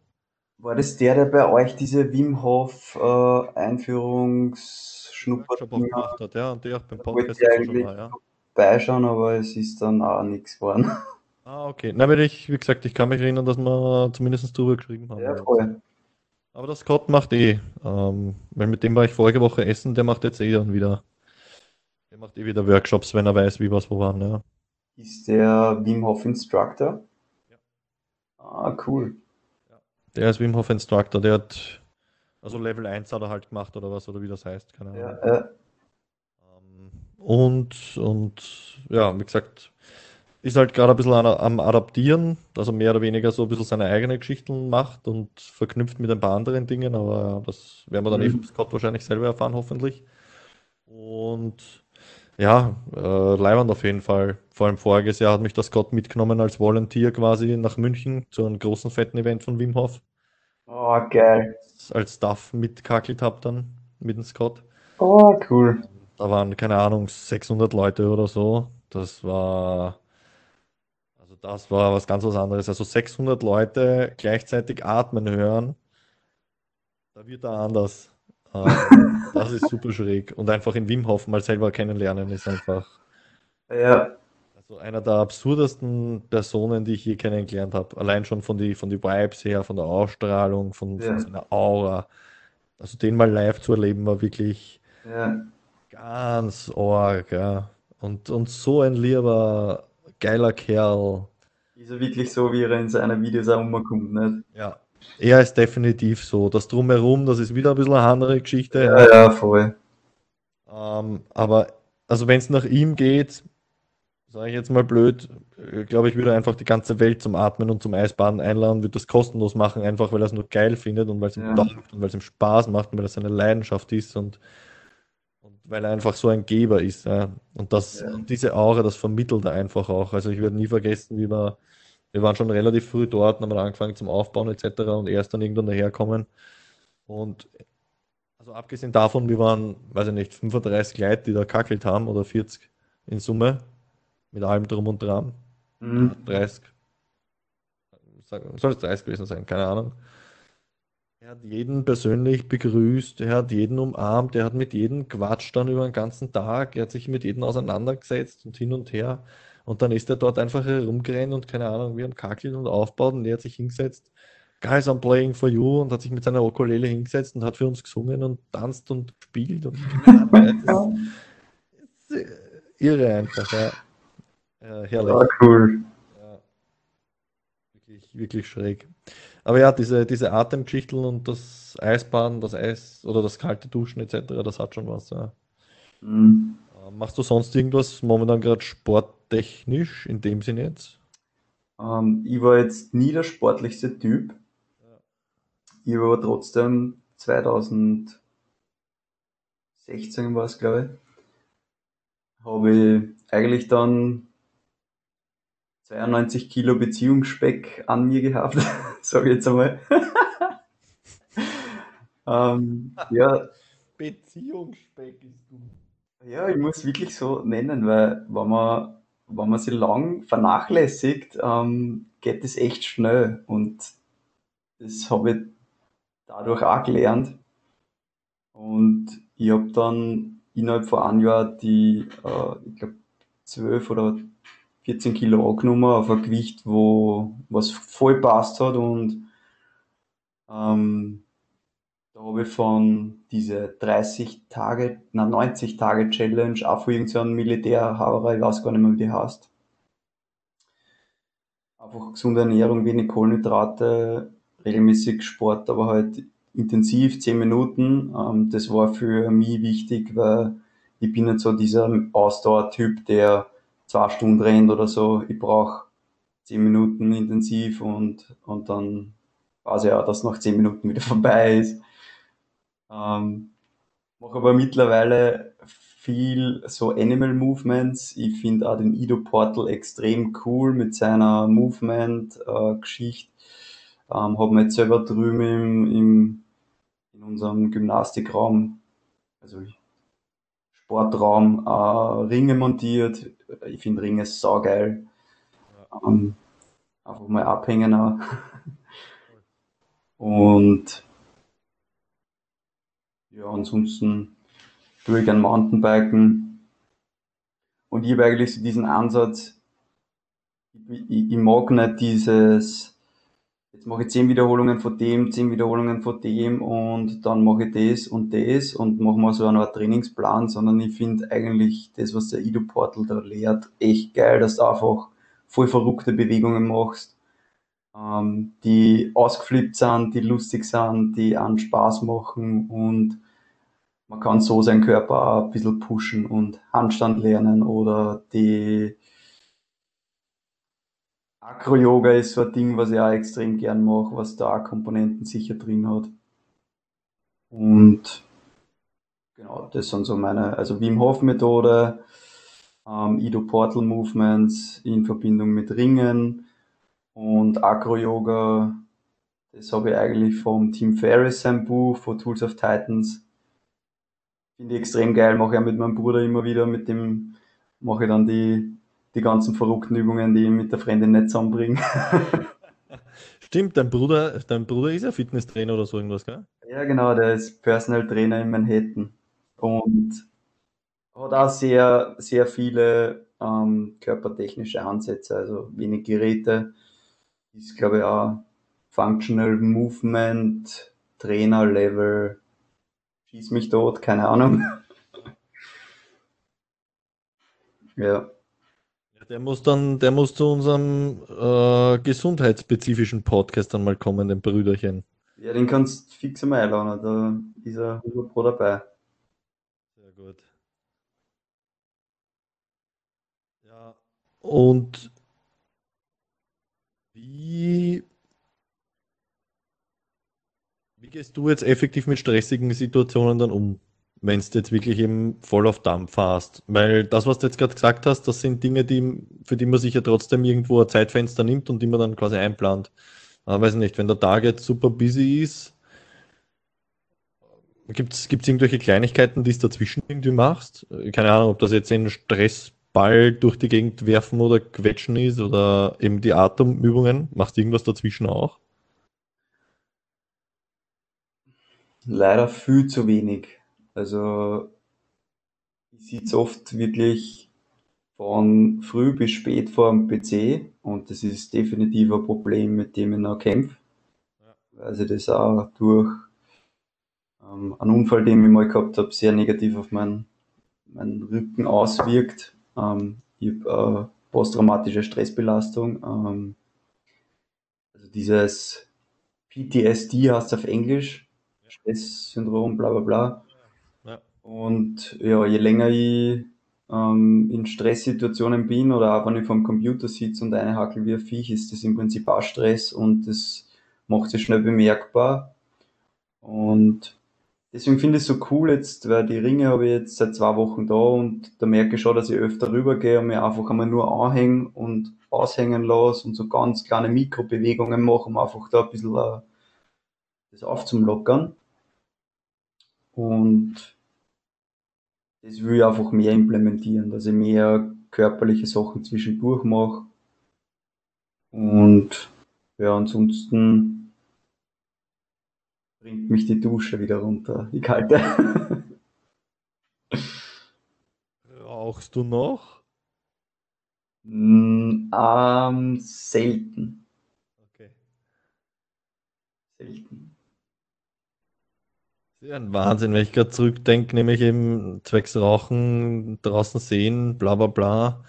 War das der, der bei euch diese Wim Hof äh, Einführungsschnupper gemacht hat? Ja, und der auch beim Podcast schon mal, ja vorbeischauen, aber es ist dann auch nichts geworden. Ah, okay. Na, weil ich, wie gesagt, ich kann mich erinnern, dass wir zumindest drüber geschrieben haben. Ja, voll. Aber das Scott macht eh, ähm, weil mit dem war ich vorige Woche essen, der macht jetzt eh dann wieder, der macht eh wieder Workshops, wenn er weiß, wie was wo waren, ja. Ist der Wim Hof Instructor? Ja. Ah, cool. Der ist Wim Hof Instructor, der hat, also Level 1 hat er halt gemacht oder was, oder wie das heißt, keine Ahnung. Ja, ja. Und, und ja, wie gesagt, ist halt gerade ein bisschen am Adaptieren, also mehr oder weniger so ein bisschen seine eigenen Geschichten macht und verknüpft mit ein paar anderen Dingen, aber das werden wir dann mhm. eh vom Scott wahrscheinlich selber erfahren, hoffentlich. Und ja, äh, leibend auf jeden Fall. Vor allem voriges Jahr hat mich der Scott mitgenommen als Volunteer quasi nach München zu einem großen fetten Event von Wim Hof. Oh, geil. Als Staff mitkackelt habe dann mit dem Scott. Oh, cool. Da waren, keine Ahnung, 600 Leute oder so. Das war, also das war was ganz was anderes. Also 600 Leute gleichzeitig atmen hören, da wird er anders. Ähm, das ist super schräg. Und einfach in Wim Hof mal selber kennenlernen ist einfach. Ja. Also einer der absurdesten Personen, die ich je kennengelernt habe. Allein schon von die, von die Vibes her, von der Ausstrahlung, von, ja. von seiner Aura. Also den mal live zu erleben, war wirklich ja. Ganz arg, ja. Und, und so ein lieber, geiler Kerl. Ist er wirklich so, wie er in seinen Videos auch umkommt, nicht? Ja. Er ist definitiv so. Das Drumherum, das ist wieder ein bisschen eine andere Geschichte. Ja, ja, voll. Ähm, aber, also wenn es nach ihm geht, sage ich jetzt mal blöd, äh, glaube ich, würde er einfach die ganze Welt zum Atmen und zum Eisbaden einladen, würde das kostenlos machen, einfach weil er es nur geil findet und weil es ihm ja. und weil es ihm Spaß macht und weil es seine Leidenschaft ist und weil er einfach so ein Geber ist. Ja. Und das, Ja. und diese Aura, das vermittelt er einfach auch. Also ich werde nie vergessen, wie wir, wir waren schon relativ früh dort haben angefangen zum Aufbauen etc. und er ist dann irgendwann daherkommen. Und also abgesehen davon, wir waren, weiß ich nicht, 35 Leute, die da kackelt haben oder 40 in Summe, mit allem drum und dran. Mhm. 30. Sag- Soll es 30 gewesen sein, keine Ahnung. Er hat jeden persönlich begrüßt, er hat jeden umarmt, er hat mit jedem quatscht dann über den ganzen Tag, er hat sich mit jedem auseinandergesetzt und hin und her. Und dann ist er dort einfach herumgerannt und keine Ahnung, wie am Kackeln und aufbaut und er hat sich hingesetzt. Guys, I'm playing for you und hat sich mit seiner Ukulele hingesetzt und hat für uns gesungen und tanzt und gespielt und irre einfach, ja. Äh, herrlich. Ja, cool. Ja. Wirklich, wirklich schräg. Aber ja, diese, diese Atemgeschichten und das Eisbaden, das Eis oder das kalte Duschen etc., das hat schon was. Ja. Mhm. Äh, Machst du sonst irgendwas momentan gerade sporttechnisch in dem Sinn jetzt? Ähm, ich war jetzt nie der sportlichste Typ. Ich habe aber trotzdem 2016 war es, glaube ich, habe ich eigentlich dann 92 Kilo Beziehungsspeck an mir gehabt, sage ich jetzt einmal. ähm, ja, Beziehungsspeck ist du. ja, ich muss wirklich so nennen, weil wenn man, wenn man sie lang vernachlässigt, ähm, geht es echt schnell. Und das habe ich dadurch auch gelernt. Und ich habe dann innerhalb von einem Jahr die, äh, ich glaube, 12 oder 14 Kilo angenommen auf ein Gewicht, wo was voll passt hat. Und ähm, habe ich von diese 30 Tage, na 90 Tage Challenge auch von irgendeinem Militärhauer, ich weiß gar nicht mehr, wie die heißt. Einfach gesunde Ernährung, wenig Kohlenhydrate, regelmäßig Sport, aber halt intensiv, 10 Minuten. Ähm, das war für mich wichtig, weil ich bin nicht so dieser Ausdauertyp, der zwei Stunden rennt oder so. Ich brauche 10 Minuten intensiv und, und dann weiß ich auch, dass nach 10 Minuten wieder vorbei ist. Ähm, mache aber mittlerweile viel so Animal Movements. Ich finde auch den Ido Portal extrem cool mit seiner Movement-Geschichte. Ähm, habe mir jetzt selber drüben im, im, in unserem Gymnastikraum, also Sportraum, äh, Ringe montiert. Ich finde Ringe saugeil. Ähm, einfach mal abhängen auch. Und ja, ansonsten tue ich gern Mountainbiken. Und ich habe eigentlich so diesen Ansatz, ich, ich, ich mag nicht dieses, jetzt mache ich 10 Wiederholungen von dem, 10 Wiederholungen von dem und dann mache ich das und das und mache mal so eine Art Trainingsplan, sondern ich finde eigentlich das, was der Ido Portal da lehrt, echt geil, dass du einfach voll verrückte Bewegungen machst, ähm, die ausgeflippt sind, die lustig sind, die einen Spaß machen und man kann so seinen Körper ein bisschen pushen und Handstand lernen oder die Acro-Yoga ist so ein Ding, was ich auch extrem gern mache, was da auch Komponenten sicher drin hat. Und genau, das sind so meine, also Wim Hof Methode, ähm, Ido Portal Movements in Verbindung mit Ringen und Acro-Yoga. Das habe ich eigentlich vom Tim Ferriss sein Buch, von Tools of Titans. Finde ich extrem geil, mache ich auch mit meinem Bruder immer wieder, mit dem mache ich dann die, die ganzen verrückten Übungen, die ich mit der Freundin nicht zusammenbringe. Stimmt, dein Bruder, dein Bruder ist ja Fitnesstrainer oder so irgendwas, gell? Ja, genau, der ist Personal Trainer in Manhattan und hat auch sehr, sehr viele ähm, körpertechnische Ansätze, also wenig Geräte. Ist, glaube ich, auch Functional Movement, Trainer Level, schieß mich tot, keine Ahnung. ja. Der muss dann, der muss zu unserem äh, gesundheitsspezifischen Podcast dann mal kommen, den Brüderchen. Ja, den kannst du fix einmal einladen, da ist er 100 Pro dabei. Sehr gut. Ja, und wie, wie gehst du jetzt effektiv mit stressigen Situationen dann um? wenn du jetzt wirklich eben voll auf Dampf hast. Weil das, was du jetzt gerade gesagt hast, das sind Dinge, die, für die man sich ja trotzdem irgendwo ein Zeitfenster nimmt und die man dann quasi einplant. Aber weiß nicht, wenn der Tag jetzt super busy ist, gibt es irgendwelche Kleinigkeiten, die du dazwischen irgendwie machst? Keine Ahnung, ob das jetzt ein Stressball durch die Gegend werfen oder quetschen ist oder eben die Atemübungen. Machst du irgendwas dazwischen auch? Leider viel zu wenig. Also ich sitze oft wirklich von früh bis spät vor dem PC und das ist definitiv ein Problem, mit dem ich noch kämpfe. Weil sich das auch durch ähm, einen Unfall, den ich mal gehabt habe, sehr negativ auf meinen, meinen Rücken auswirkt. Ähm, ich habe äh, posttraumatische Stressbelastung. Ähm, also dieses PTSD heißt es auf Englisch, Stresssyndrom, bla bla bla. Ja. Und ja, je länger ich ähm, in Stresssituationen bin oder auch wenn ich vom Computer sitze und eine Hackel wie ein Viech, ist das im Prinzip auch Stress und das macht sich schnell bemerkbar. Und deswegen finde ich es so cool jetzt, weil die Ringe habe ich jetzt seit zwei Wochen da und da merke ich schon, dass ich öfter rübergehe und mir einfach einmal nur anhängen und aushängen lasse und so ganz kleine Mikrobewegungen mache, um einfach da ein bisschen uh, das aufzumlockern. Und das will ich einfach mehr implementieren, dass ich mehr körperliche Sachen zwischendurch mache. Und ja, ansonsten bringt mich die Dusche wieder runter, die kalte. Rauchst du noch? Mm, ähm, selten. Okay. Selten. Ja, ein Wahnsinn, wenn ich gerade zurückdenke, nämlich eben zwecks Rauchen, draußen sehen, bla bla bla.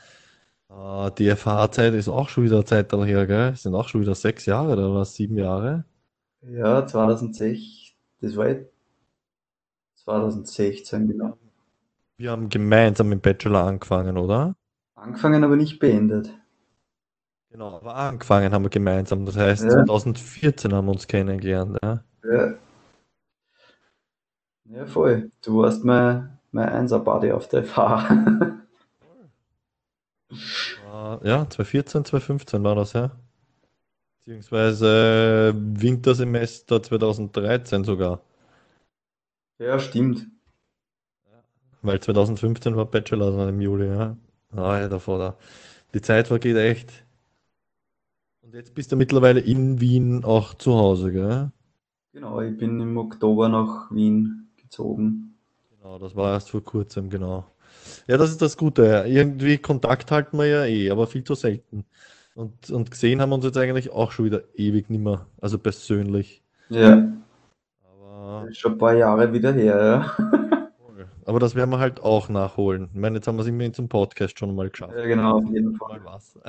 Äh, die FH-Zeit ist auch schon wieder Zeit her, gell? Sind auch schon wieder sechs Jahre oder was, sieben Jahre? Ja, 2006, das war 2016, genau. Wir haben gemeinsam im Bachelor angefangen, oder? Angefangen, aber nicht beendet. Genau, aber angefangen haben wir gemeinsam. Das heißt, ja. 2014 haben wir uns kennengelernt, ja? Ja. Ja, voll. Du warst mein, mein Einser-Buddy auf der FH. ja, 2014, 2015 war das, ja. Beziehungsweise Wintersemester 2013 sogar. Ja, stimmt. Weil 2015 war Bachelor dann im Juli, ja. Ah, ja, davor da. Die Zeit vergeht echt. Und jetzt bist du mittlerweile in Wien auch zu Hause, gell? Genau, ich bin im Oktober nach Wien gezogen. Genau, das war erst vor kurzem, genau. Ja, das ist das Gute. Irgendwie Kontakt halten wir ja eh, aber viel zu selten. Und, und gesehen haben wir uns jetzt eigentlich auch schon wieder ewig nicht mehr, also persönlich. Ja. Aber schon ein paar Jahre wieder her, ja. Aber das werden wir halt auch nachholen. Ich meine, jetzt haben wir es immerhin zum Podcast schon mal geschafft. Ja, genau, auf jeden Fall. Was.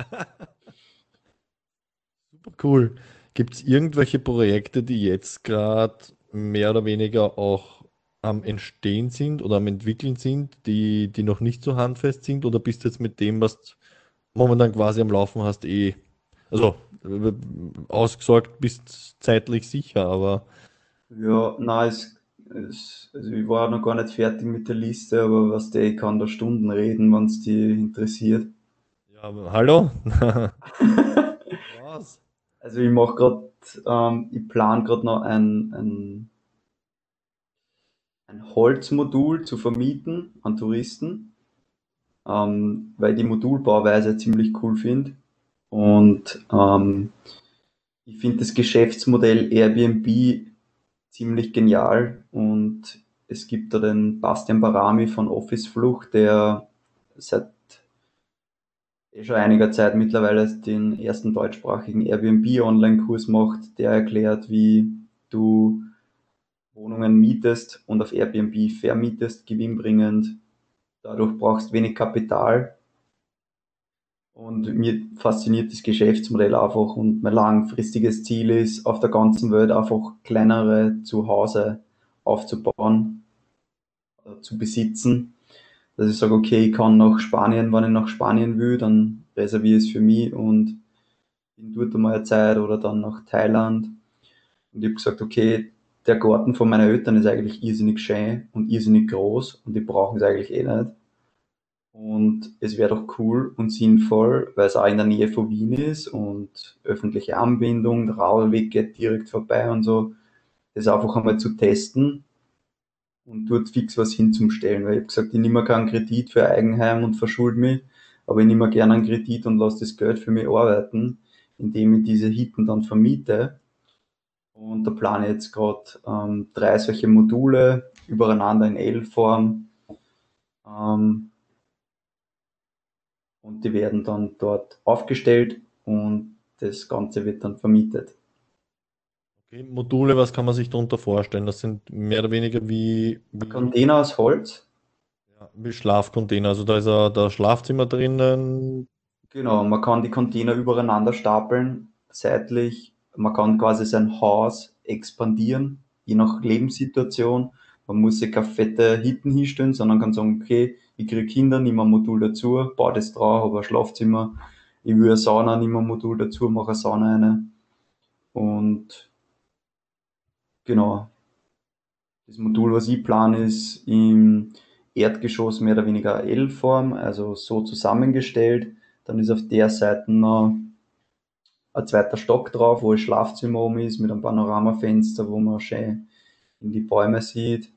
Super cool. Gibt es irgendwelche Projekte, die jetzt gerade mehr oder weniger auch am Entstehen sind oder am Entwickeln sind, die, die noch nicht so handfest sind? Oder bist du jetzt mit dem, was du momentan quasi am Laufen hast, eh, also äh, ausgesorgt, bist zeitlich sicher, aber. Ja, nein, es, es, also ich war noch gar nicht fertig mit der Liste, aber was der, ich kann da Stunden reden, wenn es dich interessiert. Ja, hallo? was? Also ich mache gerade, ähm, ich plane gerade noch ein, ein ein Holzmodul zu vermieten an Touristen, ähm, weil ich die Modulbauweise ziemlich cool finde. Und ähm, ich finde das Geschäftsmodell Airbnb ziemlich genial und es gibt da den Bastian Barami von Office Flucht, der seit eh schon einiger Zeit mittlerweile den ersten deutschsprachigen Airbnb Online-Kurs macht, der erklärt, wie du Wohnungen mietest und auf Airbnb vermietest, gewinnbringend. Dadurch brauchst wenig Kapital. Und mir fasziniert das Geschäftsmodell einfach und mein langfristiges Ziel ist, auf der ganzen Welt einfach kleinere Zuhause aufzubauen, äh, zu besitzen. Dass ich sage, okay, ich kann nach Spanien, wenn ich nach Spanien will, dann reserviere ich es für mich und bin dort einmal eine Zeit oder dann nach Thailand. Und ich habe gesagt, okay, der Garten von meinen Eltern ist eigentlich irrsinnig schön und irrsinnig groß und die brauchen es eigentlich eh nicht. Und es wäre doch cool und sinnvoll, weil es auch in der Nähe von Wien ist und öffentliche Anbindung, der Radweg geht direkt vorbei und so, das einfach einmal zu testen und dort fix was hinzustellen. Weil ich habe gesagt, ich nehme keinen Kredit für Eigenheim und verschulde mich, aber ich nehme gerne einen Kredit und lasse das Geld für mich arbeiten, indem ich diese Hitten dann vermiete. Und da plane ich jetzt gerade ähm, drei solche Module übereinander in L-Form. Ähm, und die werden dann dort aufgestellt und das Ganze wird dann vermietet. Okay, Module, was kann man sich darunter vorstellen? Das sind mehr oder weniger wie, wie Container aus Holz. Ja, wie Schlafcontainer. Also da ist ein, da Schlafzimmer drinnen. Genau, man kann die Container übereinander stapeln, seitlich. Man kann quasi sein Haus expandieren, je nach Lebenssituation. Man muss sich keine fette Hitten hinstellen, sondern kann sagen, okay, ich kriege Kinder, nehme ein Modul dazu, baue das drauf, habe ein Schlafzimmer, ich will eine Sauna, nehme ein Modul dazu, mache eine Sauna eine. Und genau. Das Modul, was ich plane, ist im Erdgeschoss mehr oder weniger L-Form, also so zusammengestellt. Dann ist auf der Seite noch ein zweiter Stock drauf, wo ein Schlafzimmer oben ist, mit einem Panoramafenster, wo man schön in die Bäume sieht.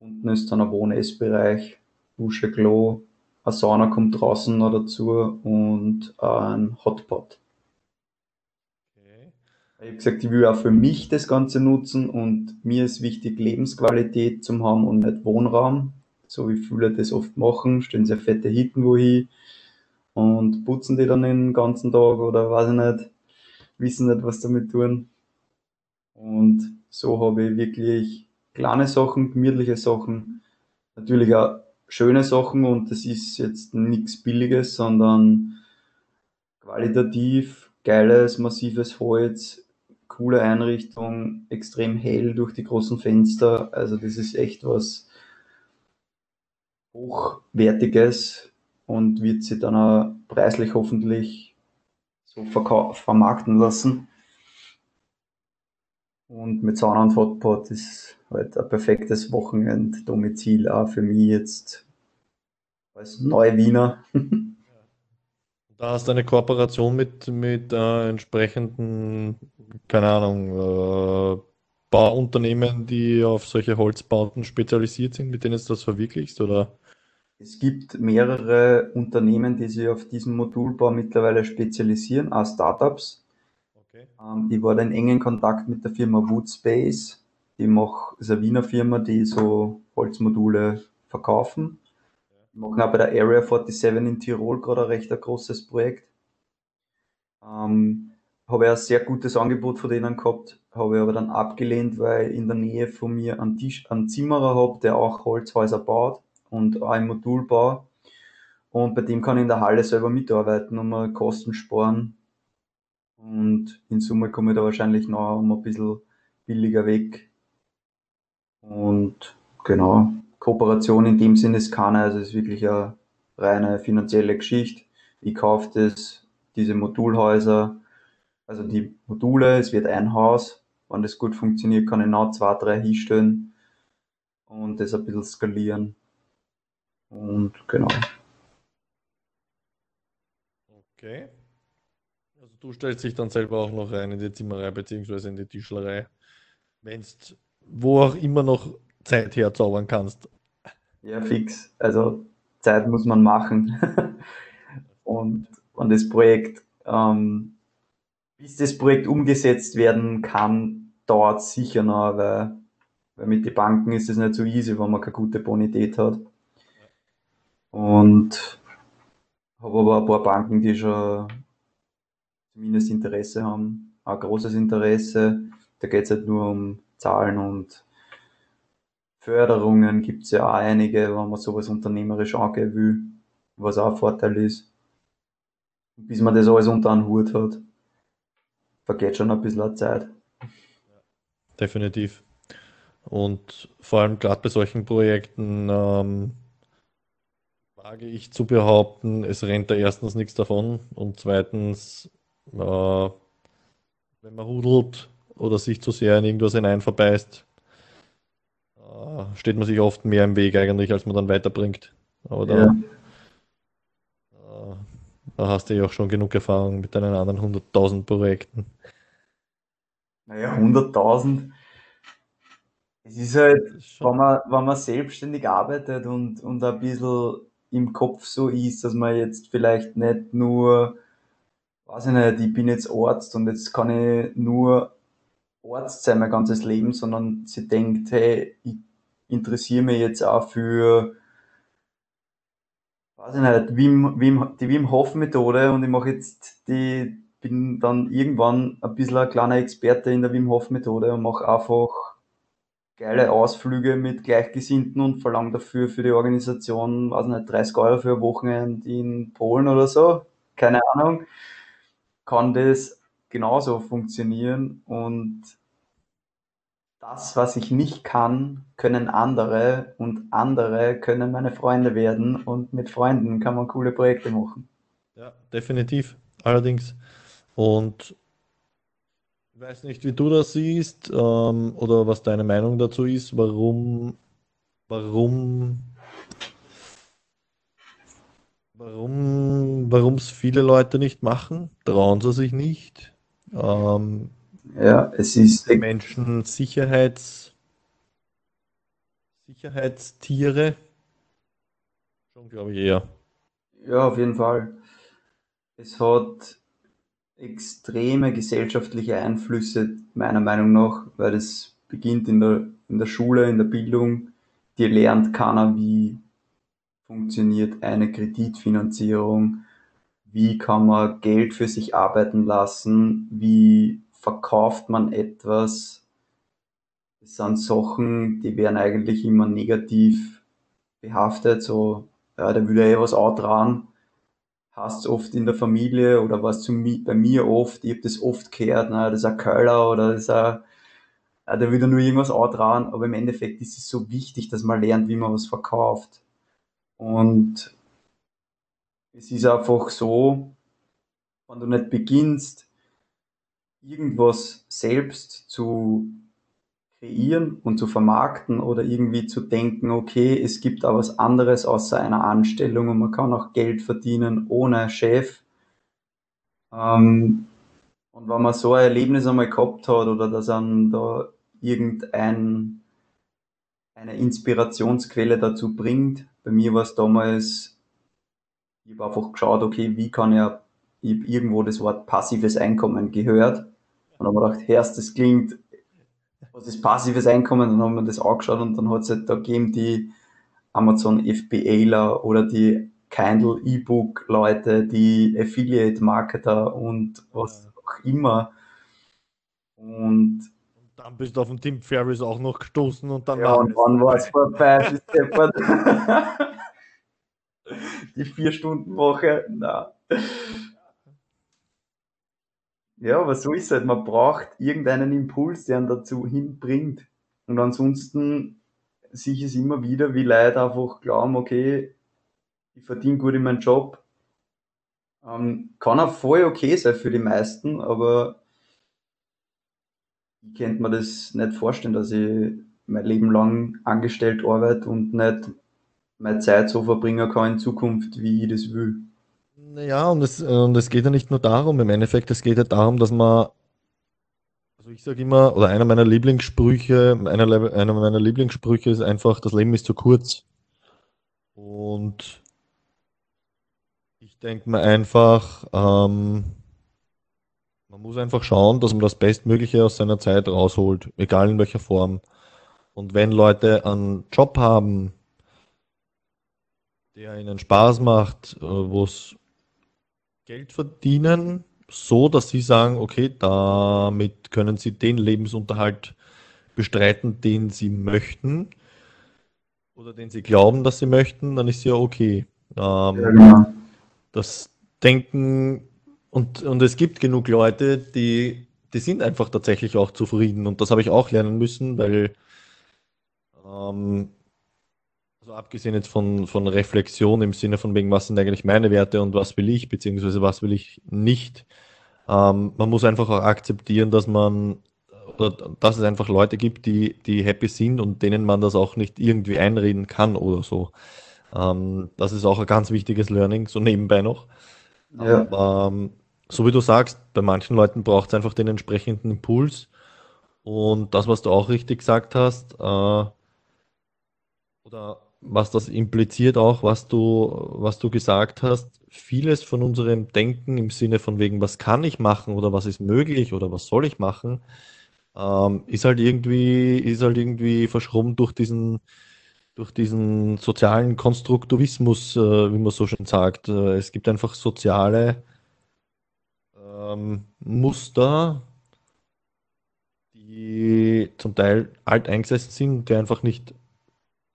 Unten ist dann ein Wohn-Essbereich, Dusche, Klo, eine Sauna kommt draußen noch dazu und ein Hotpot. Okay. Ich habe gesagt, ich will auch für mich das Ganze nutzen und mir ist wichtig, Lebensqualität zu haben und nicht Wohnraum. So wie viele das oft machen, stellen sehr fette Hitten wohin und putzen die dann den ganzen Tag oder weiß ich nicht, wissen nicht, was damit tun. Und so habe ich wirklich kleine Sachen, gemütliche Sachen, natürlich auch schöne Sachen und das ist jetzt nichts Billiges, sondern qualitativ geiles, massives Holz, coole Einrichtung, extrem hell durch die großen Fenster. Also das ist echt was Hochwertiges und wird sich dann auch preislich hoffentlich so vermarkten lassen. Und mit Sauna und Hotpot ist halt ein perfektes Wochenenddomizil auch für mich jetzt als Neuwiener. Da hast du eine Kooperation mit, mit äh, entsprechenden, keine Ahnung, äh, Bauunternehmen, die auf solche Holzbauten spezialisiert sind, mit denen du das verwirklichst, oder? Es gibt mehrere Unternehmen, die sich auf diesen Modulbau mittlerweile spezialisieren, auch Startups. Okay. Ähm, ich war da in engen Kontakt mit der Firma Woodspace. Die macht, ist eine Wiener Firma, die so Holzmodule verkaufen. Die machen auch bei der Area 47 in Tirol gerade ein recht ein großes Projekt. Ähm, habe ich ein sehr gutes Angebot von denen gehabt, habe ich aber dann abgelehnt, weil in der Nähe von mir einen, Tisch, einen Zimmerer habe, der auch Holzhäuser baut und auch im Modulbau. Und bei dem kann ich in der Halle selber mitarbeiten und mal Kosten sparen. Und in Summe komme ich da wahrscheinlich noch um ein bisschen billiger weg. Und genau, Kooperation in dem Sinne ist keine, also es ist wirklich eine reine finanzielle Geschichte. Ich kaufe das, diese Modulhäuser, also die Module, es wird ein Haus. Wenn das gut funktioniert, kann ich noch zwei, drei hinstellen und das ein bisschen skalieren. Und genau. Okay. Also du stellst dich dann selber auch noch rein in die Zimmerei beziehungsweise in die Tischlerei, wenn du wo auch immer noch Zeit herzaubern kannst. Ja, fix. Also Zeit muss man machen. und, und das Projekt, ähm, bis das Projekt umgesetzt werden kann, dauert sicher noch, weil, weil mit den Banken ist es nicht so easy, wenn man keine gute Bonität hat. Und habe aber ein paar Banken, die schon zumindest Interesse haben, ein großes Interesse. Da geht es halt nur um Zahlen und Förderungen gibt es ja auch einige, wenn man sowas unternehmerisch angehen will, was auch ein Vorteil ist. Bis man das alles unter einen Hut hat, vergeht schon ein bisschen Zeit. Definitiv. Und vor allem gerade bei solchen Projekten ähm, wage ich zu behaupten, es rennt da erstens nichts davon und zweitens, äh, wenn man hudelt oder sich zu sehr in irgendwas hinein verbeißt, äh, steht man sich oft mehr im Weg eigentlich, als man dann weiterbringt. Aber da, ja. äh, da hast du ja auch schon genug Erfahrung mit deinen anderen 100.000 Projekten. Naja, 100.000. Es ist halt, wenn man, wenn man selbstständig arbeitet und, und ein bisschen im Kopf so ist, dass man jetzt vielleicht nicht nur, weiß ich nicht, ich bin jetzt Arzt und jetzt kann ich nur Arzt sein mein ganzes Leben, sondern sie denkt, hey, ich interessiere mich jetzt auch für, weiß ich nicht, Wim, Wim, die Wim Hof Methode und ich mache jetzt die, bin dann irgendwann ein bisschen ein kleiner Experte in der Wim Hof Methode und mache einfach geile Ausflüge mit Gleichgesinnten und verlange dafür für die Organisation, weiß nicht, 30 Euro für ein Wochenende in Polen oder so, keine Ahnung, kann das genauso funktionieren und das, was ich nicht kann, können andere und andere können meine Freunde werden und mit Freunden kann man coole Projekte machen. Ja, definitiv. Allerdings. Und ich weiß nicht, wie du das siehst ähm, oder was deine Meinung dazu ist, warum, warum, warum, warum es viele Leute nicht machen, trauen sie sich nicht. Ähm, ja, es ist Menschen Sicherheits, Sicherheitstiere. Schon glaube ich eher. Ja, auf jeden Fall. Es hat extreme gesellschaftliche Einflüsse, meiner Meinung nach, weil es beginnt in der, in der Schule, in der Bildung. Dir lernt keiner, wie funktioniert eine Kreditfinanzierung, wie kann man Geld für sich arbeiten lassen, wie verkauft man etwas. Das sind Sachen, die werden eigentlich immer negativ behaftet, so, ja, der würde ja eh was dran hast oft in der Familie oder was bei mir oft, ich habe das oft gehört, na, das ist ein Köller oder das ist ein, ja, der will da nur irgendwas antragen, aber im Endeffekt ist es so wichtig, dass man lernt, wie man was verkauft. Und es ist einfach so, wenn du nicht beginnst, irgendwas selbst zu kreieren und zu vermarkten oder irgendwie zu denken, okay, es gibt da was anderes außer einer Anstellung und man kann auch Geld verdienen ohne Chef. Ähm, und wenn man so ein Erlebnis einmal gehabt hat oder dass einem da irgendein eine Inspirationsquelle dazu bringt, bei mir war es damals, ich habe einfach geschaut, okay, wie kann ich, ich irgendwo das Wort passives Einkommen gehört und habe mir gedacht, Herst, das klingt was ist passives Einkommen, dann haben wir das angeschaut und dann hat es halt da gegeben die Amazon FBAler oder die Kindle E-Book Leute, die Affiliate Marketer und was auch immer. Und dann bist du auf den Tim Ferris auch noch gestoßen und dann ja, und dann war es vorbei. die vier Stunden Woche, na. Ja, aber so ist es halt. Man braucht irgendeinen Impuls, der einen dazu hinbringt. Und ansonsten sehe ich es immer wieder, wie Leute einfach glauben, okay, ich verdiene gut in meinem Job. Ähm, kann auch voll okay sein für die meisten, aber ich könnte mir das nicht vorstellen, dass ich mein Leben lang angestellt arbeite und nicht meine Zeit so verbringen kann in Zukunft, wie ich das will. Ja, und es, und es geht ja nicht nur darum, im Endeffekt, es geht ja darum, dass man, also ich sage immer, oder einer meiner Lieblingssprüche, einer, einer meiner Lieblingssprüche ist einfach, das Leben ist zu kurz. Und ich denke mir einfach, ähm, man muss einfach schauen, dass man das Bestmögliche aus seiner Zeit rausholt, egal in welcher Form. Und wenn Leute einen Job haben, der ihnen Spaß macht, äh, wo es Geld verdienen, so dass sie sagen, okay, damit können sie den Lebensunterhalt bestreiten, den sie möchten oder den sie glauben, dass sie möchten, dann ist ja okay. Ähm, genau. Das Denken und, und es gibt genug Leute, die, die sind einfach tatsächlich auch zufrieden und das habe ich auch lernen müssen, weil ähm, also abgesehen jetzt von, von Reflexion im Sinne von wegen, was sind eigentlich meine Werte und was will ich, beziehungsweise was will ich nicht. Ähm, man muss einfach auch akzeptieren, dass man oder dass es einfach Leute gibt, die, die happy sind und denen man das auch nicht irgendwie einreden kann oder so. Ähm, das ist auch ein ganz wichtiges Learning, so nebenbei noch. Ja. Aber ähm, so wie du sagst, bei manchen Leuten braucht es einfach den entsprechenden Impuls. Und das, was du auch richtig gesagt hast, äh, oder was das impliziert auch, was du, was du gesagt hast, vieles von unserem Denken im Sinne von wegen, was kann ich machen oder was ist möglich oder was soll ich machen, ähm, ist halt irgendwie, ist halt irgendwie verschrummt durch diesen, durch diesen sozialen Konstruktivismus, äh, wie man so schön sagt. Äh, es gibt einfach soziale ähm, Muster, die zum Teil alt eingesessen sind, die einfach nicht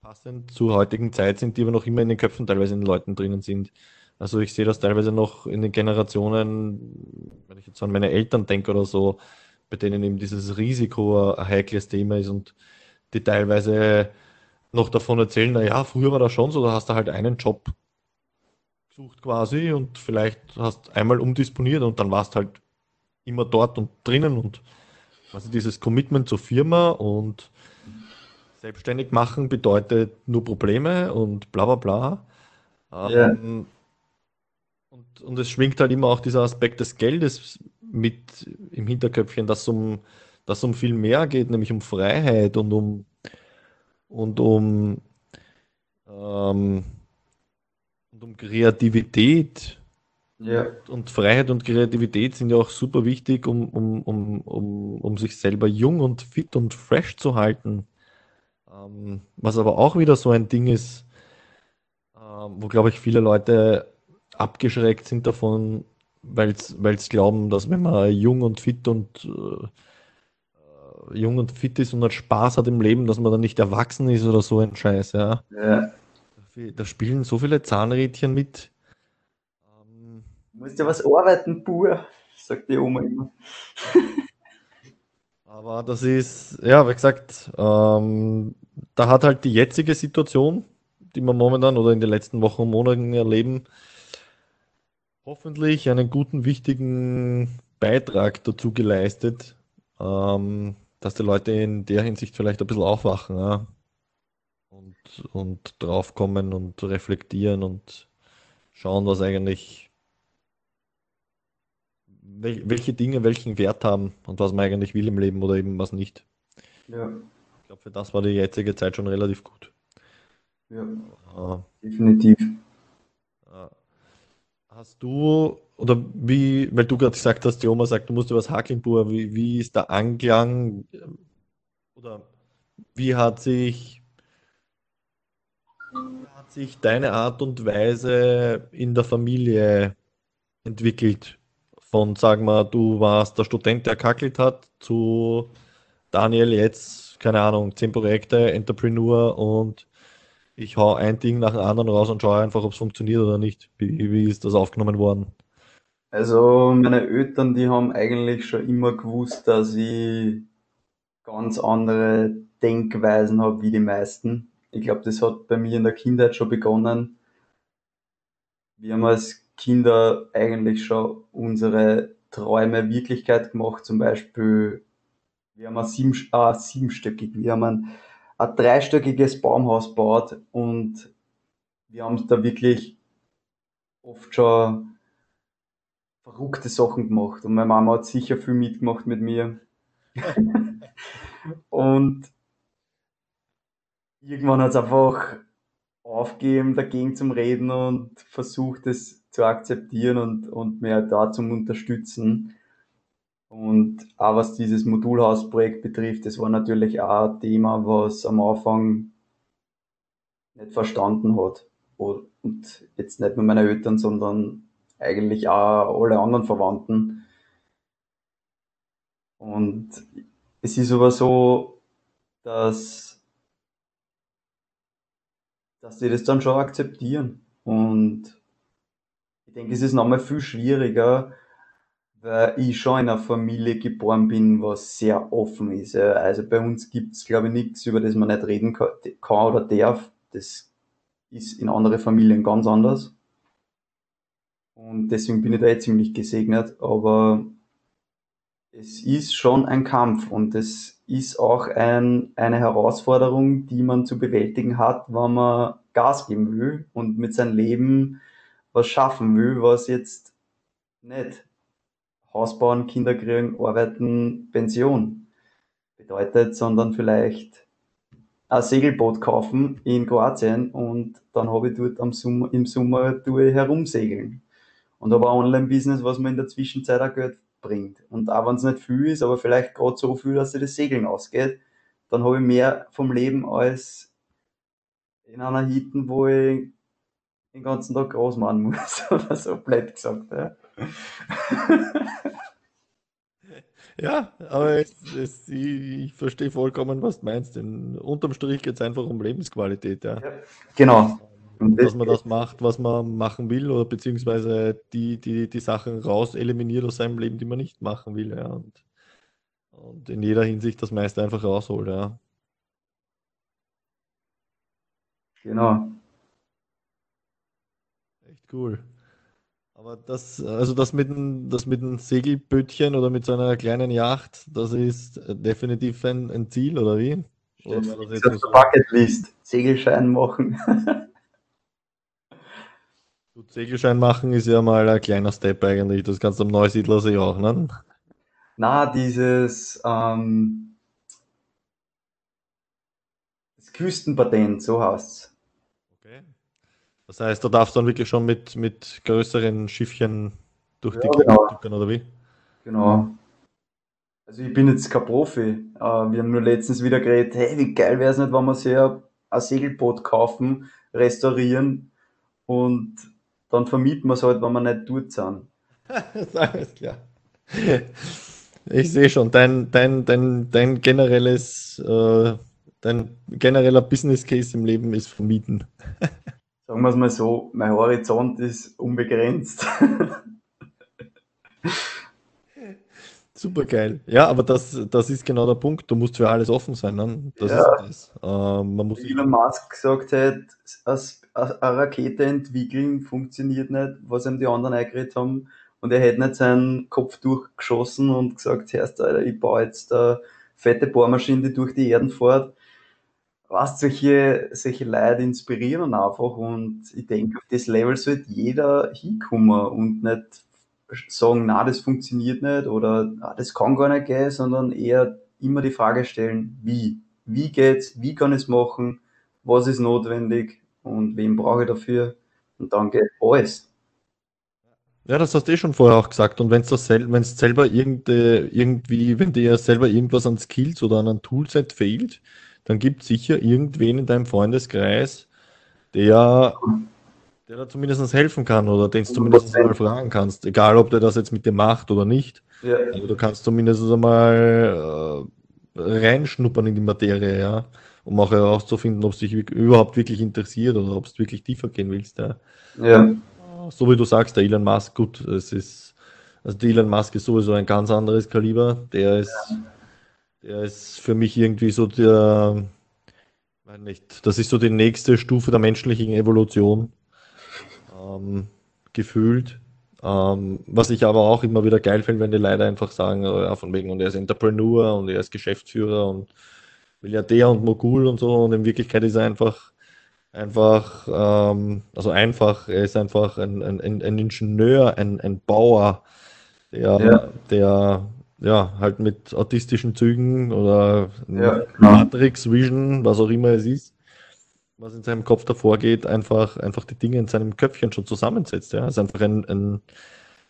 passend zur heutigen Zeit sind, die aber noch immer in den Köpfen teilweise in den Leuten drinnen sind. Also ich sehe das teilweise noch in den Generationen, wenn ich jetzt an meine Eltern denke oder so, bei denen eben dieses Risiko ein heikles Thema ist und die teilweise noch davon erzählen, naja, früher war das schon so, da hast du halt einen Job gesucht quasi und vielleicht hast einmal umdisponiert und dann warst halt immer dort und drinnen und also dieses Commitment zur Firma und selbstständig machen bedeutet nur Probleme und bla bla bla. Yeah. Ähm, und, und es schwingt halt immer auch dieser Aspekt des Geldes mit im Hinterköpfchen, dass um, dass um viel mehr geht, nämlich um Freiheit und um und um, ähm, und um Kreativität. Ja. Und Freiheit und Kreativität sind ja auch super wichtig, um, um, um, um, um sich selber jung und fit und fresh zu halten. Ähm, was aber auch wieder so ein Ding ist, äh, wo, glaube ich, viele Leute abgeschreckt sind davon, weil sie glauben, dass wenn man jung und fit und äh, jung und fit ist und hat Spaß hat im Leben, dass man dann nicht erwachsen ist oder so ein Scheiß, ja. ja. Da spielen so viele Zahnrädchen mit. Ähm, du musst ja was arbeiten, pur, sagt die Oma immer. Aber das ist, ja, wie gesagt, ähm, da hat halt die jetzige Situation, die wir momentan oder in den letzten Wochen und Monaten erleben, hoffentlich einen guten, wichtigen Beitrag dazu geleistet, ähm, dass die Leute in der Hinsicht vielleicht ein bisschen aufwachen ja? und, und draufkommen und reflektieren und schauen, was eigentlich, welche Dinge welchen Wert haben und was man eigentlich will im Leben oder eben was nicht. Ja. Ich glaube, für das war die jetzige Zeit schon relativ gut. Ja, ja. definitiv. Hast du, oder wie, weil du gerade gesagt hast, die Oma sagt, du musst über das Hackingbuhr, wie, wie ist der Anklang oder wie hat sich, wie hat sich deine Art und Weise in der Familie entwickelt? Von, sagen wir, du warst der Student, der kackelt hat, zu Daniel jetzt, keine Ahnung, zehn Projekte, Entrepreneur und ich hau ein Ding nach dem anderen raus und schaue einfach, ob es funktioniert oder nicht. Wie, wie ist das aufgenommen worden? Also meine Eltern, die haben eigentlich schon immer gewusst, dass ich ganz andere Denkweisen habe wie die meisten. Ich glaube, das hat bei mir in der Kindheit schon begonnen. Wir haben als Kinder eigentlich schon unsere Träume Wirklichkeit gemacht. Zum Beispiel, wir haben ein sieben, äh, siebenstöckig, wir haben ein ein dreistöckiges Baumhaus baut und wir haben da wirklich oft schon verrückte Sachen gemacht und meine Mama hat sicher viel mitgemacht mit mir. und irgendwann hat es einfach aufgegeben, dagegen zum Reden und versucht es zu akzeptieren und, und mir da zum Unterstützen. Und auch was dieses Modulhausprojekt betrifft, das war natürlich auch ein Thema, was am Anfang nicht verstanden hat. Und jetzt nicht nur meine Eltern, sondern eigentlich auch alle anderen Verwandten. Und es ist aber so, dass, dass die das dann schon akzeptieren. Und ich denke, es ist nochmal viel schwieriger, weil ich schon in einer Familie geboren bin, was sehr offen ist. Also bei uns gibt es, glaube ich, nichts, über das man nicht reden kann oder darf. Das ist in anderen Familien ganz anders. Und deswegen bin ich da jetzt ziemlich gesegnet. Aber es ist schon ein Kampf und es ist auch ein, eine Herausforderung, die man zu bewältigen hat, wenn man Gas geben will und mit seinem Leben was schaffen will, was jetzt nicht Haus bauen, Kinder kriegen, arbeiten, Pension bedeutet, sondern vielleicht ein Segelboot kaufen in Kroatien und dann habe ich dort am Sommer, im Sommer tue herumsegeln. Und habe ein Online-Business, was mir in der Zwischenzeit auch Geld bringt. Und auch wenn es nicht viel ist, aber vielleicht gerade so viel, dass sich das Segeln ausgeht, dann habe ich mehr vom Leben als in einer Hitten, wo ich den ganzen Tag groß machen muss, oder so blöd gesagt. Ja. Ja, aber es, es, ich, verstehe vollkommen, was du meinst. Denn unterm Strich geht es einfach um Lebensqualität. Ja. ja genau. Und dass man das macht, was man machen will, oder beziehungsweise die, die, die Sachen raus eliminiert aus seinem Leben, die man nicht machen will. Ja. Und, und in jeder Hinsicht das meiste einfach rausholt. Ja. Genau. Echt cool. Aber das, also das mit, dem, das mit einem Segelbötchen oder mit so einer kleinen Yacht, das ist definitiv ein, ein Ziel, oder wie? Oder das jetzt auf der Bucketlist. Segelschein machen. Gut, Segelschein machen ist ja mal ein kleiner Step eigentlich. Das kannst du am Neusiedlersee auch, ne? Na, dieses ähm, das Küstenpatent, so heißt es. Das heißt, da darfst du dann wirklich schon mit, mit größeren Schiffchen durch ja, die genau. Klippen, oder wie? Genau. Also ich bin jetzt kein Profi. Äh, wir haben nur letztens wieder geredet, hey, wie geil wäre es nicht, wenn wir sich ein, Segelboot kaufen, restaurieren und dann vermieten wir es halt, wenn wir nicht dort sind. Alles klar. Ich sehe schon, dein, dein, dein, dein generelles, äh, dein genereller Business Case im Leben ist vermieten. sagen wir es mal so, mein Horizont ist unbegrenzt. Super geil. Ja, aber das, das ist genau der Punkt. Du musst für alles offen sein. Ne? Das ja. ist das. Ähm, man muss Elon Musk gesagt hat, eine Rakete entwickeln funktioniert nicht, was ihm die anderen eingeredet haben. Und er hätte nicht seinen Kopf durchgeschossen und gesagt, Herrst, Alter, ich baue jetzt eine fette Bohrmaschine, die durch die Erden fährt was solche, solche Leute inspirieren einfach und ich denke, auf das Level sollte jeder hinkommen und nicht sagen, na, das funktioniert nicht oder ah, das kann gar nicht gehen, sondern eher immer die Frage stellen, wie? Wie geht's? Wie kann ich es machen? Was ist notwendig? Und wen brauche ich dafür? Und dann geht alles. Ja, das hast du eh schon vorher auch gesagt. Und wenn es sel selber irgendwie, wenn dir selber irgendwas an Skills oder an einem Toolset fehlt, dann gibt es sicher irgendwen in deinem Freundeskreis, der, der da zumindest helfen kann oder den du zumindest einmal fragen kannst, egal ob der das jetzt mit dir macht oder nicht. Ja. Aber du kannst zumindest einmal äh, reinschnuppern in die Materie, ja, um auch herauszufinden, ob es dich überhaupt wirklich interessiert oder ob es wirklich tiefer gehen willst. Ja. ja. So wie du sagst, der Elon Musk, gut, es ist, also der Elon Musk ist sowieso ein ganz anderes Kaliber, der ist. Ja der ist für mich irgendwie so der, weiß nicht, das ist so die nächste Stufe der menschlichen Evolution ähm, gefühlt. Ähm, was ich aber auch immer wieder geil finde, wenn die Leute einfach sagen, oh ja, von wegen, und er ist Entrepreneur und er ist Geschäftsführer und Milliardär und Mogul und so. Und in Wirklichkeit ist er einfach, einfach, ähm, also einfach, er ist einfach ein, ein, ein Ingenieur, ein, ein Bauer, der, ja. der ja, halt mit autistischen Zügen oder ja, Matrix, Vision, was auch immer es ist, was in seinem Kopf davor geht, einfach, einfach die Dinge in seinem Köpfchen schon zusammensetzt. Ja, er ist einfach ein, ein,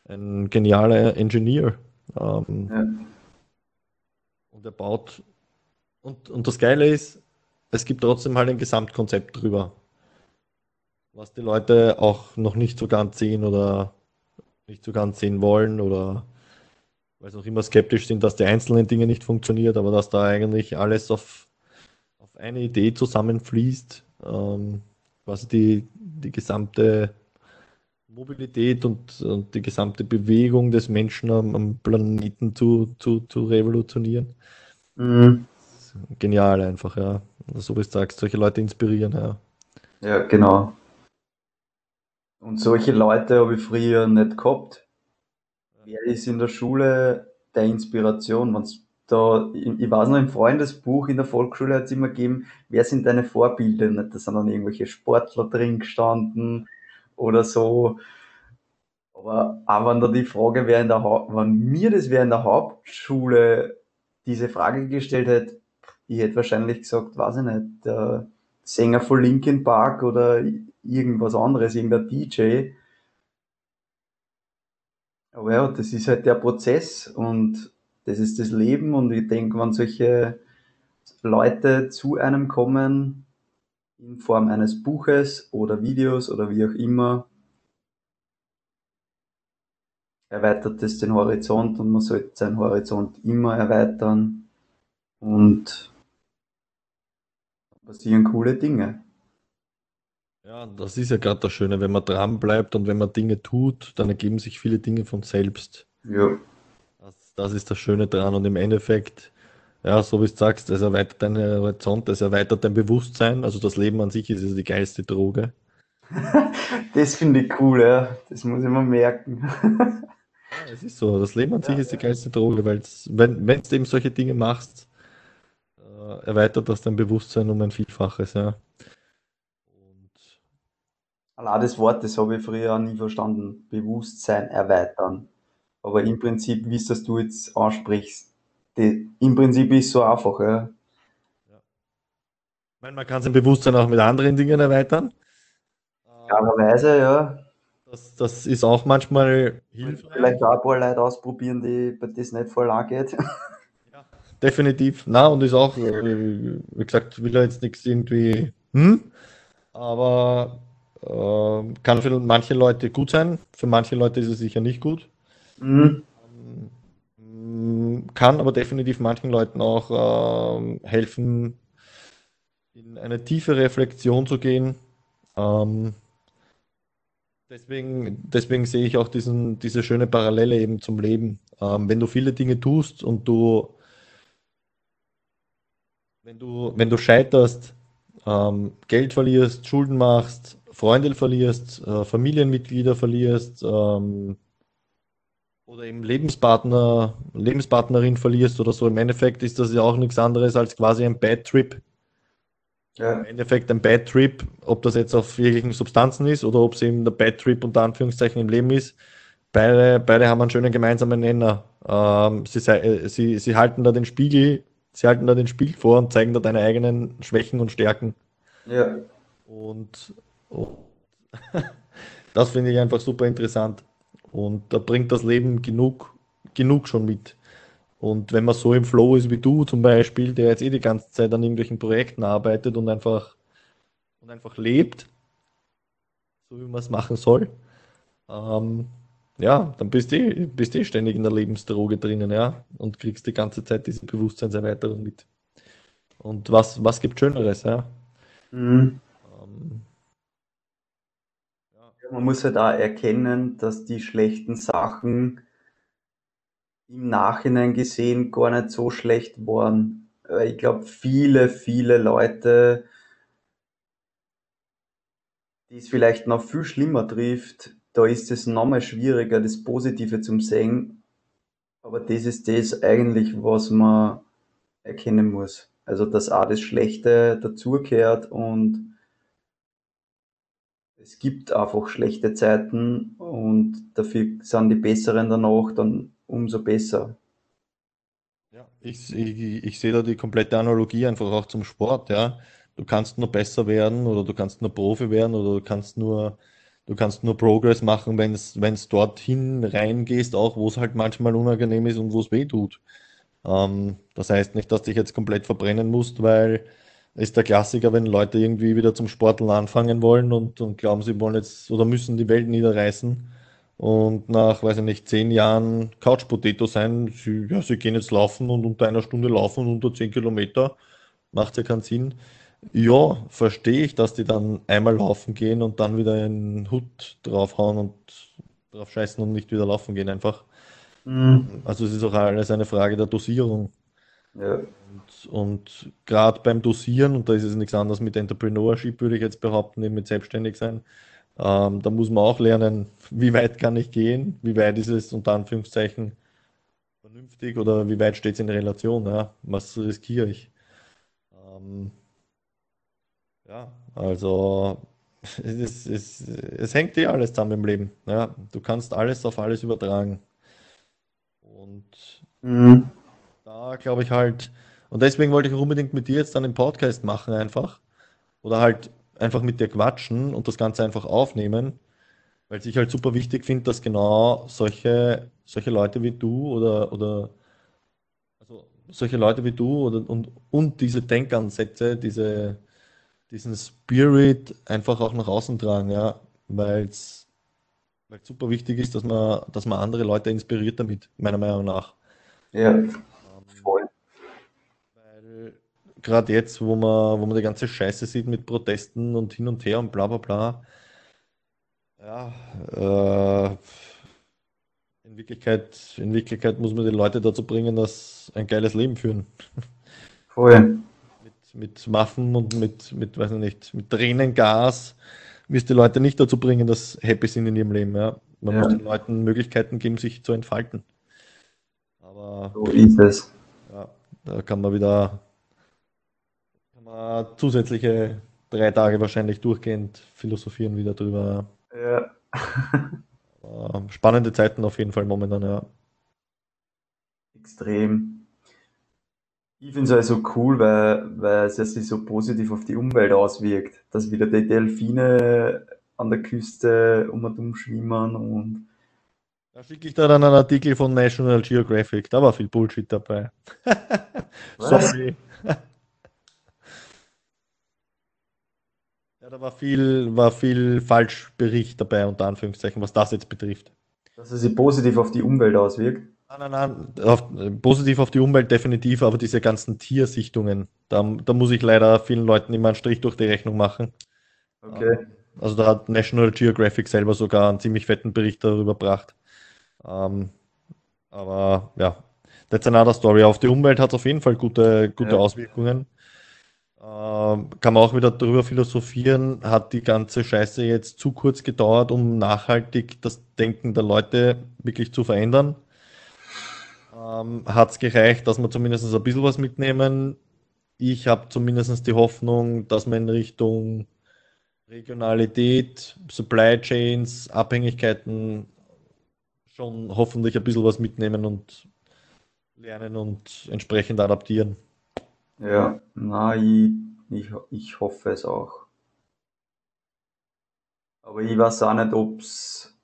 ein genialer Engineer. Ähm, ja. Und er baut. Und, und das Geile ist, es gibt trotzdem halt ein Gesamtkonzept drüber, was die Leute auch noch nicht so ganz sehen oder nicht so ganz sehen wollen oder weil sie auch immer skeptisch sind, dass die einzelnen Dinge nicht funktioniert, aber dass da eigentlich alles auf, auf eine Idee zusammenfließt, ähm, quasi die, die gesamte Mobilität und, und die gesamte Bewegung des Menschen am, am Planeten zu, zu, zu revolutionieren. Mhm. Genial einfach, ja. So wie du sagst, solche Leute inspirieren, ja. Ja, genau. Und solche Leute habe ich früher nicht gehabt. Wer ist in der Schule der Inspiration, wenn da, ich, weiß noch, im Freundesbuch in der Volksschule hat es immer gegeben, wer sind deine Vorbilder? Da sind dann irgendwelche Sportler drin gestanden oder so. Aber auch wenn da die Frage wäre in der wenn mir das wer in der Hauptschule diese Frage gestellt hätte, ich hätte wahrscheinlich gesagt, weiß ich nicht, der Sänger von Linkin Park oder irgendwas anderes, irgendein DJ. Aber ja, das ist halt der Prozess und das ist das Leben und ich denke, wenn solche Leute zu einem kommen, in Form eines Buches oder Videos oder wie auch immer, erweitert es den Horizont und man sollte seinen Horizont immer erweitern und passieren coole Dinge. Ja, das ist ja gerade das Schöne, wenn man dran bleibt und wenn man Dinge tut, dann ergeben sich viele Dinge von selbst. Ja. Das, das ist das Schöne dran und im Endeffekt, ja, so wie du sagst, es erweitert deinen Horizont, es erweitert dein Bewusstsein, also das Leben an sich ist ja die geilste Droge. das finde ich cool, ja. Das muss ich mir merken. Ja, es ist so. Das Leben an sich ist die geilste Droge, weil wenn wenn du eben solche Dinge machst, äh, erweitert das dein Bewusstsein um ein Vielfaches, ja. Allein das Wort, das habe ich früher nie verstanden. Bewusstsein erweitern. Aber im Prinzip, wie es das du jetzt ansprichst, die, im Prinzip ist es so einfach, ja. Ich meine, man kann sein Bewusstsein auch mit anderen Dingen erweitern. Klarerweise, ja. Das, das ist auch manchmal hilfreich. Vielleicht auch ein paar Leute ausprobieren, die bei das nicht voll angeht. Ja, definitiv. Na, und ist auch, wie gesagt, will er jetzt nichts irgendwie, hm? aber äh, kann für manche Leute gut sein, für manche Leute ist es sicher nicht gut. Mhm. Ähm, kann aber definitiv manchen Leuten auch äh, helfen, in eine tiefe Reflexion zu gehen. Ähm, Deswegen, deswegen sehe ich auch diesen, diese schöne Parallele eben zum Leben. Ähm, wenn du viele Dinge tust und du, wenn du, wenn du scheiterst, ähm, Geld verlierst, Schulden machst, Freunde verlierst, äh, Familienmitglieder verlierst ähm, oder eben Lebenspartner, Lebenspartnerin verlierst oder so, im Endeffekt ist das ja auch nichts anderes als quasi ein Bad Trip, ja. im Endeffekt ein Bad Trip, ob das jetzt auf jeglichen Substanzen ist oder ob es eben der Bad Trip unter Anführungszeichen im Leben ist. Beide, beide haben einen schönen gemeinsamen Nenner. Ähm, sie, sie, sie halten da den Spiegel, sie halten da den Spiegel vor und zeigen da deine eigenen Schwächen und Stärken. Ja. Und, und das finde ich einfach super interessant. Und da bringt das Leben genug, genug schon mit. Und wenn man so im Flow ist wie du zum Beispiel, der jetzt eh die ganze Zeit an irgendwelchen Projekten arbeitet und einfach, und einfach lebt, so wie man es machen soll, ähm, ja, dann bist du eh, bist eh ständig in der Lebensdroge drinnen, ja, und kriegst die ganze Zeit diese Bewusstseinserweiterung mit. Und was, was gibt Schöneres, ja? Mhm. Ähm. Man muss halt auch erkennen, dass die schlechten Sachen im Nachhinein gesehen gar nicht so schlecht waren. Ich glaube, viele, viele Leute, die es vielleicht noch viel schlimmer trifft, da ist es nochmal schwieriger, das Positive zu sehen. Aber das ist das eigentlich, was man erkennen muss. Also, dass auch das Schlechte dazugehört und es gibt einfach schlechte Zeiten und dafür sind die besseren danach dann umso besser. Ja, ich, ich, ich sehe da die komplette Analogie einfach auch zum Sport, ja. Du kannst nur besser werden oder du kannst nur Profi werden oder du kannst nur, du kannst nur Progress machen, wenn es dorthin reingehst, auch wo es halt manchmal unangenehm ist und wo es weh tut. Ähm, das heißt nicht, dass du dich jetzt komplett verbrennen musst, weil ist der Klassiker, wenn Leute irgendwie wieder zum Sporteln anfangen wollen und, und glauben, sie wollen jetzt oder müssen die Welt niederreißen und nach, weiß ich nicht, zehn Jahren Couch Potato sein, sie, ja, sie gehen jetzt laufen und unter einer Stunde laufen unter zehn Kilometer, macht ja keinen Sinn. Ja, verstehe ich, dass die dann einmal laufen gehen und dann wieder einen Hut draufhauen und drauf scheißen und nicht wieder laufen gehen einfach. Mhm. Also es ist auch alles eine Frage der Dosierung. Ja. Und, und gerade beim Dosieren, und da ist es nichts anderes mit Entrepreneurship, würde ich jetzt behaupten, eben mit Selbstständigsein, ähm, da muss man auch lernen, wie weit kann ich gehen, wie weit ist es unter Anführungszeichen vernünftig oder wie weit steht es in Relation? Ja? Was riskiere ich? Ähm, ja, also es, es, es hängt dir alles zusammen im Leben. Ja? Du kannst alles auf alles übertragen. Und mhm. Da glaube ich halt, und deswegen wollte ich unbedingt mit dir jetzt dann den Podcast machen einfach. Oder halt einfach mit dir quatschen und das Ganze einfach aufnehmen. Weil ich halt super wichtig finde, dass genau solche, solche Leute wie du oder, oder also solche Leute wie du oder, und, und diese Denkansätze, diese, diesen Spirit einfach auch nach außen tragen, ja, weil es super wichtig ist, dass man, dass man andere Leute inspiriert damit, meiner Meinung nach. Ja, gerade jetzt, wo man, wo man die ganze Scheiße sieht mit Protesten und hin und her und bla bla bla, ja, äh, in Wirklichkeit, in Wirklichkeit muss man die Leute dazu bringen, dass ein geiles Leben führen. Voll. mit, mit Waffen und mit, mit, weiß ich nicht, mit Tränengas wirst die Leute nicht dazu bringen, dass happy sind in ihrem Leben. Ja. Man ja. muss den Leuten Möglichkeiten geben, sich zu entfalten. Aber so ist es. Ja, da kann man wieder man zusätzliche drei Tage wahrscheinlich durchgehend philosophieren wieder drüber. Ja. Spannende Zeiten auf jeden Fall momentan, ja. Extrem. Ich finde es also cool, weil, weil es sich so positiv auf die Umwelt auswirkt, dass wieder die Delfine an der Küste um und um schwimmen und da schicke ich da dann einen Artikel von National Geographic, da war viel Bullshit dabei. Sorry. Da war viel, war viel Falschbericht dabei, unter Anführungszeichen, was das jetzt betrifft. Dass es sich positiv auf die Umwelt auswirkt? Nein, nein, nein, auf, positiv auf die Umwelt definitiv, aber diese ganzen Tiersichtungen, da, da muss ich leider vielen Leuten immer einen Strich durch die Rechnung machen. Okay. Also da hat National Geographic selber sogar einen ziemlich fetten Bericht darüber gebracht. Ähm, aber ja, that's another story. Auf die Umwelt hat es auf jeden Fall gute, gute ja. Auswirkungen. Ähm, kann man auch wieder darüber philosophieren, hat die ganze Scheiße jetzt zu kurz gedauert, um nachhaltig das Denken der Leute wirklich zu verändern? Ähm, hat es gereicht, dass wir zumindest ein bisschen was mitnehmen? Ich habe zumindest die Hoffnung, dass wir in Richtung Regionalität, Supply Chains, Abhängigkeiten schon hoffentlich ein bisschen was mitnehmen und lernen und entsprechend adaptieren. Ja, na, ich, ich, hoffe es auch. Aber ich weiß auch nicht, ob es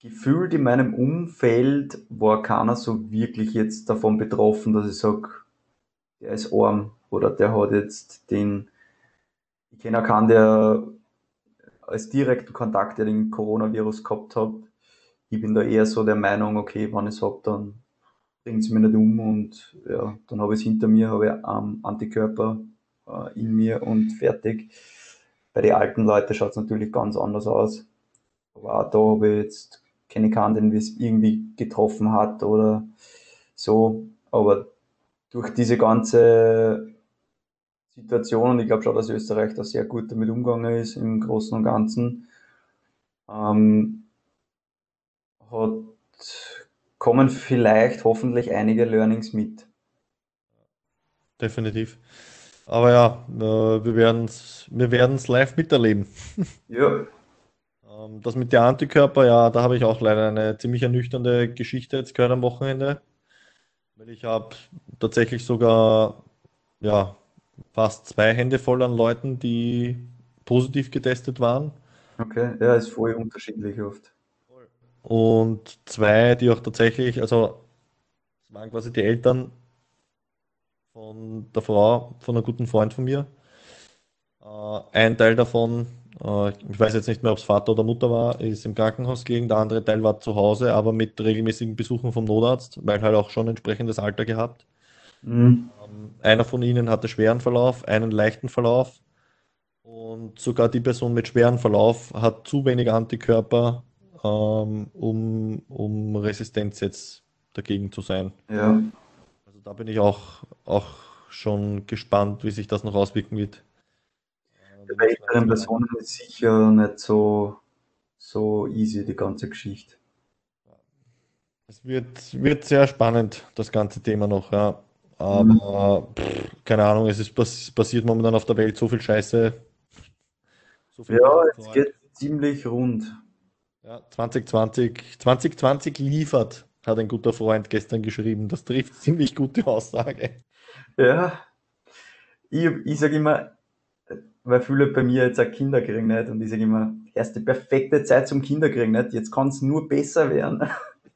gefühlt in meinem Umfeld war keiner so wirklich jetzt davon betroffen, dass ich sage, der ist arm oder der hat jetzt den, ich kenne auch keinen, der als direkten Kontakt den Coronavirus gehabt hat. Ich bin da eher so der Meinung, okay, wenn ich es habe, dann bringt es mich nicht um und ja, dann habe ich es hinter mir, habe ich ähm, Antikörper äh, in mir und fertig. Bei den alten Leuten schaut es natürlich ganz anders aus. Aber auch da habe ich jetzt keine keinen, den es irgendwie getroffen hat oder so. Aber durch diese ganze Situation, und ich glaube schon, dass Österreich da sehr gut damit umgegangen ist im Großen und Ganzen, ähm, hat kommen vielleicht hoffentlich einige Learnings mit. Definitiv. Aber ja, äh, wir werden es wir werden's live miterleben. Ja. Ähm, das mit der Antikörper, ja, da habe ich auch leider eine ziemlich ernüchternde Geschichte jetzt gehört am Wochenende. Weil ich habe tatsächlich sogar ja, fast zwei Hände voll an Leuten, die positiv getestet waren. Okay, ja, ist voll unterschiedlich oft und zwei, die auch tatsächlich, also das waren quasi die Eltern von der Frau, von einem guten Freund von mir. Äh, ein Teil davon, äh, ich weiß jetzt nicht mehr, ob es Vater oder Mutter war, ist im Krankenhaus gelegen, der andere Teil war zu Hause, aber mit regelmäßigen Besuchen vom Notarzt, weil halt auch schon entsprechendes Alter gehabt. Mhm. Ähm, einer von ihnen hatte schweren Verlauf, einen leichten Verlauf. Und sogar die Person mit schweren Verlauf hat zu wenig Antikörper ähm, um, um Resistenz jetzt dagegen zu sein. Ja. Also da bin ich auch, auch schon gespannt, wie sich das noch auswirken wird. Bei älteren Personen ist sicher nicht so, so easy, die ganze Geschichte. Es wird, wird sehr spannend, das ganze Thema noch, ja. Aber pff, keine Ahnung, es ist pass passiert momentan auf der Welt so viel Scheiße. So viel ja, es geht ziemlich rund. Ja, 2020, 2020 liefert, hat ein guter Freund gestern geschrieben. Das trifft ziemlich gute Aussage. Ja, ich, ich sage immer, weil viele bei mir jetzt auch Kinder kriegen nicht und ich sage immer, erst die perfekte Zeit zum Kinderkriegen nicht, jetzt kann es nur besser werden.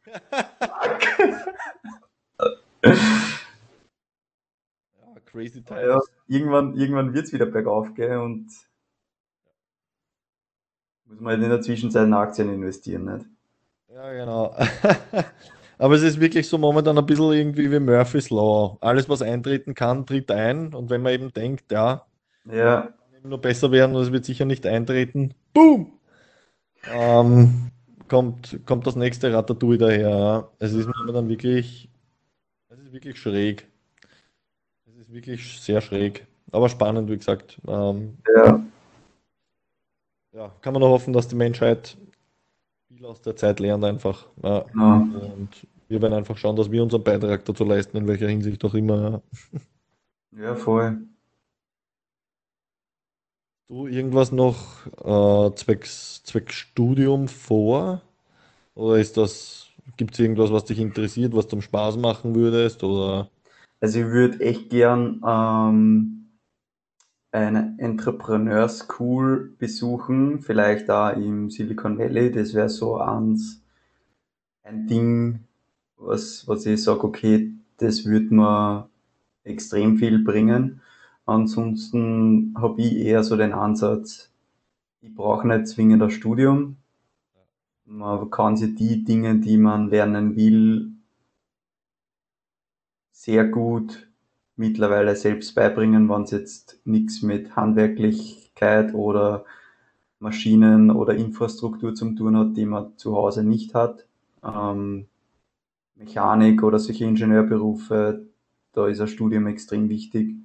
ja, crazy time. Ja, irgendwann irgendwann wird es wieder bergauf gehen und muss man halt in der Zwischenzeit in Aktien investieren, nicht? Ja, genau. Aber es ist wirklich so momentan ein bisschen irgendwie wie Murphy's Law. Alles, was eintreten kann, tritt ein. Und wenn man eben denkt, ja, ja. kann nur besser werden und es wird sicher nicht eintreten, boom! Ähm, kommt, kommt das nächste Ratatouille daher. Es ist momentan wirklich, es ist wirklich schräg. Es ist wirklich sehr schräg. Aber spannend, wie gesagt. Ähm, ja. Ja, kann man nur hoffen, dass die Menschheit viel aus der Zeit lernt einfach. Ja. Ja. Und wir werden einfach schauen, dass wir unseren Beitrag dazu leisten, in welcher Hinsicht auch immer. Ja, voll. Du irgendwas noch äh, zwecks, zwecks Studium vor? Oder ist das, gibt es irgendwas, was dich interessiert, was du Spaß machen würdest? Oder? Also ich würde echt gern ähm, eine Entrepreneur School besuchen, vielleicht da im Silicon Valley. Das wäre so eins, ein Ding, was, was ich sage, okay, das würde mir extrem viel bringen. Ansonsten habe ich eher so den Ansatz, ich brauche nicht zwingend ein Studium. Man kann sich die Dinge, die man lernen will, sehr gut mittlerweile selbst beibringen, wenn es jetzt nichts mit Handwerklichkeit oder Maschinen oder Infrastruktur zum tun hat, die man zu Hause nicht hat. Ähm, Mechanik oder solche Ingenieurberufe, da ist ein Studium extrem wichtig.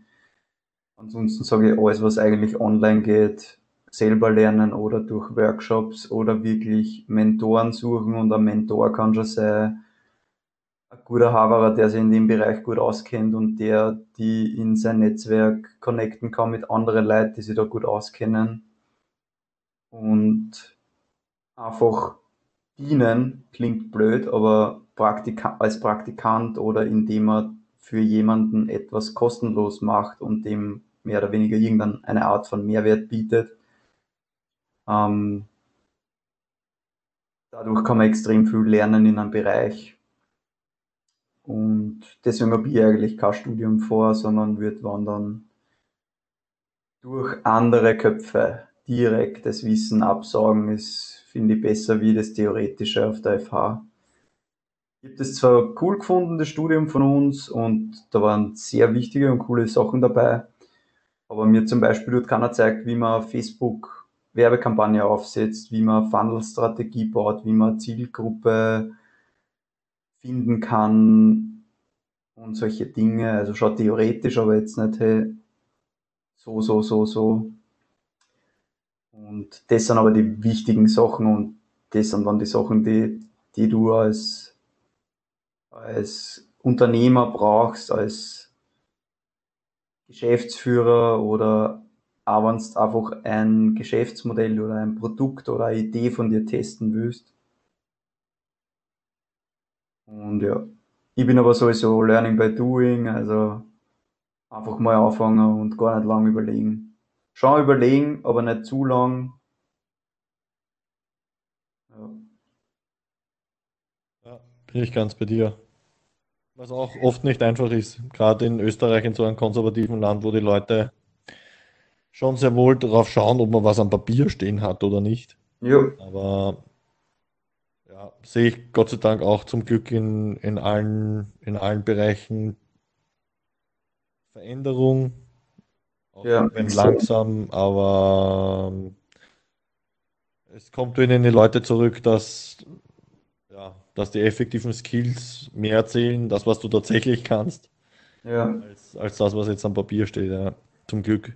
Ansonsten sage ich, alles, was eigentlich online geht, selber lernen oder durch Workshops oder wirklich Mentoren suchen und ein Mentor kann schon sein, ein guter Haverer, der sich in dem Bereich gut auskennt und der die in sein Netzwerk connecten kann mit anderen Leuten, die sich da gut auskennen. Und einfach dienen klingt blöd, aber Praktika als Praktikant oder indem er für jemanden etwas kostenlos macht und dem mehr oder weniger irgendeine Art von Mehrwert bietet. Ähm, dadurch kann man extrem viel lernen in einem Bereich, und deswegen habe ich eigentlich kein Studium vor, sondern würde wandern durch andere Köpfe direkt das Wissen absaugen, ist, finde ich, besser wie das Theoretische auf der FH. Ich habe das zwar cool gefunden, das Studium von uns, und da waren sehr wichtige und coole Sachen dabei, aber mir zum Beispiel dort keiner zeigt, wie man Facebook Werbekampagne aufsetzt, wie man Funnel-Strategie baut, wie man Zielgruppe finden kann und solche Dinge. Also schon theoretisch, aber jetzt nicht hey, so, so, so, so. Und das sind aber die wichtigen Sachen und das sind dann die Sachen, die, die du als, als Unternehmer brauchst, als Geschäftsführer oder auch wenn du einfach ein Geschäftsmodell oder ein Produkt oder eine Idee von dir testen willst, und ja, ich bin aber sowieso Learning by Doing, also einfach mal anfangen und gar nicht lang überlegen. Schon überlegen, aber nicht zu lang. Ja. ja, bin ich ganz bei dir. Was auch oft nicht einfach ist, gerade in Österreich, in so einem konservativen Land, wo die Leute schon sehr wohl darauf schauen, ob man was am Papier stehen hat oder nicht. Ja. Aber ja, sehe ich Gott sei Dank auch zum Glück in, in, allen, in allen Bereichen Veränderung. Auch ja, wenn langsam, aber ähm, es kommt wieder in die Leute zurück, dass, ja, dass die effektiven Skills mehr erzählen, das, was du tatsächlich kannst, ja. als, als das, was jetzt am Papier steht. Ja. Zum Glück.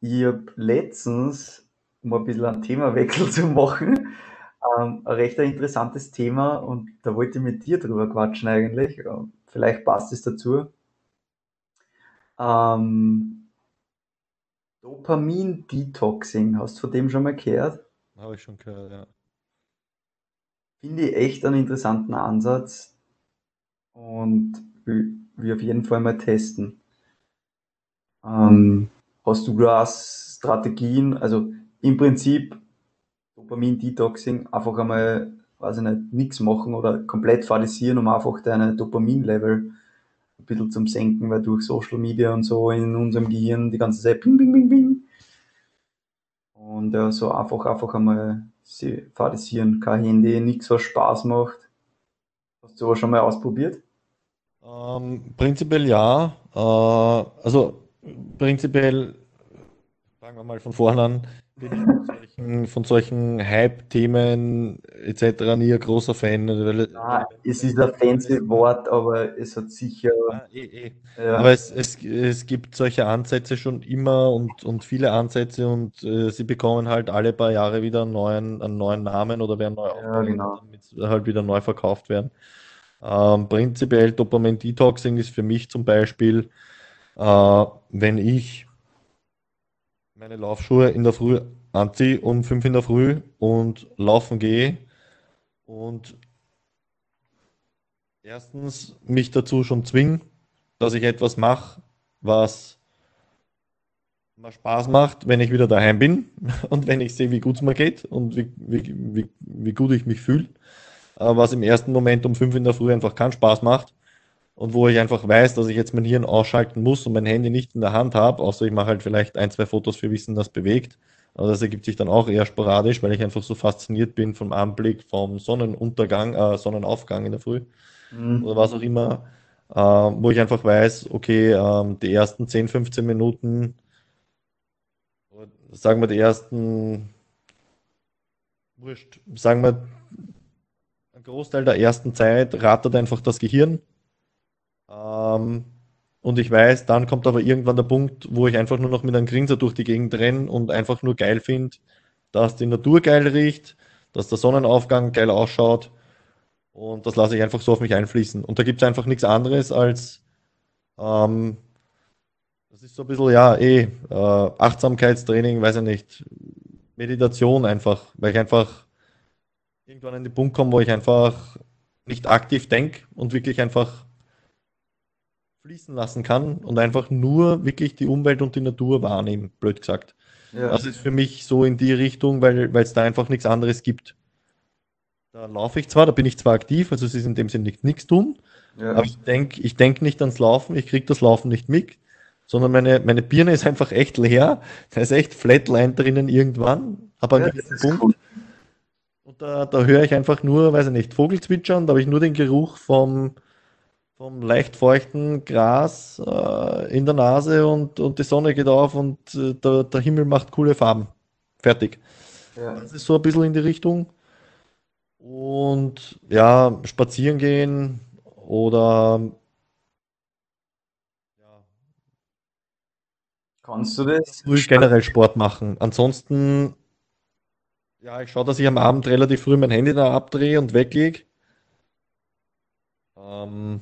Ich habe letztens um ein bisschen einen Themawechsel zu machen, ähm, ein recht interessantes Thema und da wollte ich mit dir drüber quatschen eigentlich. Vielleicht passt es dazu. Ähm, Dopamin-Detoxing, hast du von dem schon mal gehört? Habe ich schon gehört, ja. Finde ich echt einen interessanten Ansatz und will auf jeden Fall mal testen. Ähm, hast du da Strategien? Also im Prinzip Dopamin-Detoxing, einfach einmal, weiß ich nicht, nichts machen oder komplett fadisieren, um einfach deine Dopamin-Level ein bisschen zum Senken, weil durch Social Media und so in unserem Gehirn die ganze Zeit bing, bing, bing, bing. Und ja, so einfach, einfach einmal fadisieren. Kein Handy, nichts, was Spaß macht. Hast du sowas schon mal ausprobiert? Ähm, prinzipiell ja. Äh, also prinzipiell, fangen wir mal von vorne an, bin ich von solchen, von solchen Hype-Themen etc. nie ein großer Fan. Weil, ah, es ist ein fancy Wort, aber es hat sicher. Ah, eh, eh. Ja. Aber es, es, es gibt solche Ansätze schon immer und, und viele Ansätze und äh, sie bekommen halt alle paar Jahre wieder einen neuen, einen neuen Namen oder werden neu ja, genau. damit halt wieder neu verkauft werden. Ähm, prinzipiell Dopamin Detoxing ist für mich zum Beispiel, äh, wenn ich meine Laufschuhe in der Früh anziehe um 5 in der Früh und laufen gehe und erstens mich dazu schon zwingen, dass ich etwas mache, was mir Spaß macht, wenn ich wieder daheim bin und wenn ich sehe, wie gut es mir geht und wie, wie, wie, wie gut ich mich fühle, äh, was im ersten Moment um 5 in der Früh einfach keinen Spaß macht und wo ich einfach weiß, dass ich jetzt mein Hirn ausschalten muss und mein Handy nicht in der Hand habe, außer ich mache halt vielleicht ein, zwei Fotos für Wissen, das bewegt. Aber das ergibt sich dann auch eher sporadisch, weil ich einfach so fasziniert bin vom Anblick, vom Sonnenuntergang, äh, Sonnenaufgang in der Früh mhm. oder was auch immer, äh, wo ich einfach weiß, okay, äh, die ersten 10, 15 Minuten, sagen wir die ersten, wurscht, sagen wir, ein Großteil der ersten Zeit rattert einfach das Gehirn ähm, und ich weiß, dann kommt aber irgendwann der Punkt, wo ich einfach nur noch mit einem Grinser durch die Gegend renne und einfach nur geil finde, dass die Natur geil riecht, dass der Sonnenaufgang geil ausschaut. Und das lasse ich einfach so auf mich einfließen. Und da gibt es einfach nichts anderes als, ähm, das ist so ein bisschen, ja, eh, äh, Achtsamkeitstraining, weiß ich nicht, Meditation einfach, weil ich einfach irgendwann an den Punkt komme, wo ich einfach nicht aktiv denke und wirklich einfach fließen lassen kann und einfach nur wirklich die Umwelt und die Natur wahrnehmen, blöd gesagt. Ja. Das ist für mich so in die Richtung, weil es da einfach nichts anderes gibt. Da laufe ich zwar, da bin ich zwar aktiv, also es ist in dem Sinne nicht nichts tun, ja. aber ich denke ich denk nicht ans Laufen, ich kriege das Laufen nicht mit, sondern meine, meine Birne ist einfach echt leer, da ist echt Flatline drinnen irgendwann, aber ja, an Punkt. Cool. Und da, da höre ich einfach nur, weiß ich nicht, Vogelzwitschern, da habe ich nur den Geruch vom, vom leicht feuchten Gras äh, in der Nase und, und die Sonne geht auf und äh, der, der Himmel macht coole Farben. Fertig. Ja. Das ist so ein bisschen in die Richtung. Und ja, spazieren gehen oder ja. Kannst du das? Früh generell Sport machen. Ansonsten, ja, ich schaue, dass ich am Abend relativ früh mein Handy da abdrehe und weglege. Ähm,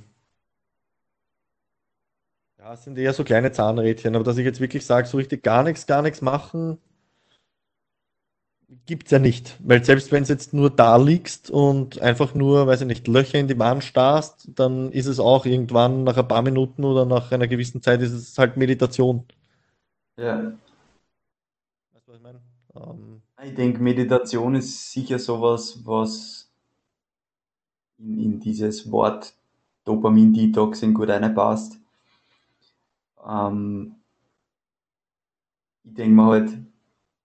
ja, es sind eher so kleine Zahnrädchen, aber dass ich jetzt wirklich sage, so richtig gar nichts, gar nichts machen, gibt es ja nicht. Weil selbst wenn es jetzt nur da liegst und einfach nur, weiß ich nicht, Löcher in die Wand starrst, dann ist es auch irgendwann nach ein paar Minuten oder nach einer gewissen Zeit ist es halt Meditation. Ja. Weißt du, was ich meine? Ähm, ich denke, Meditation ist sicher sowas, was in, in dieses Wort Dopamin-Detoxing gut reinpasst. Ähm, ich denke mir halt,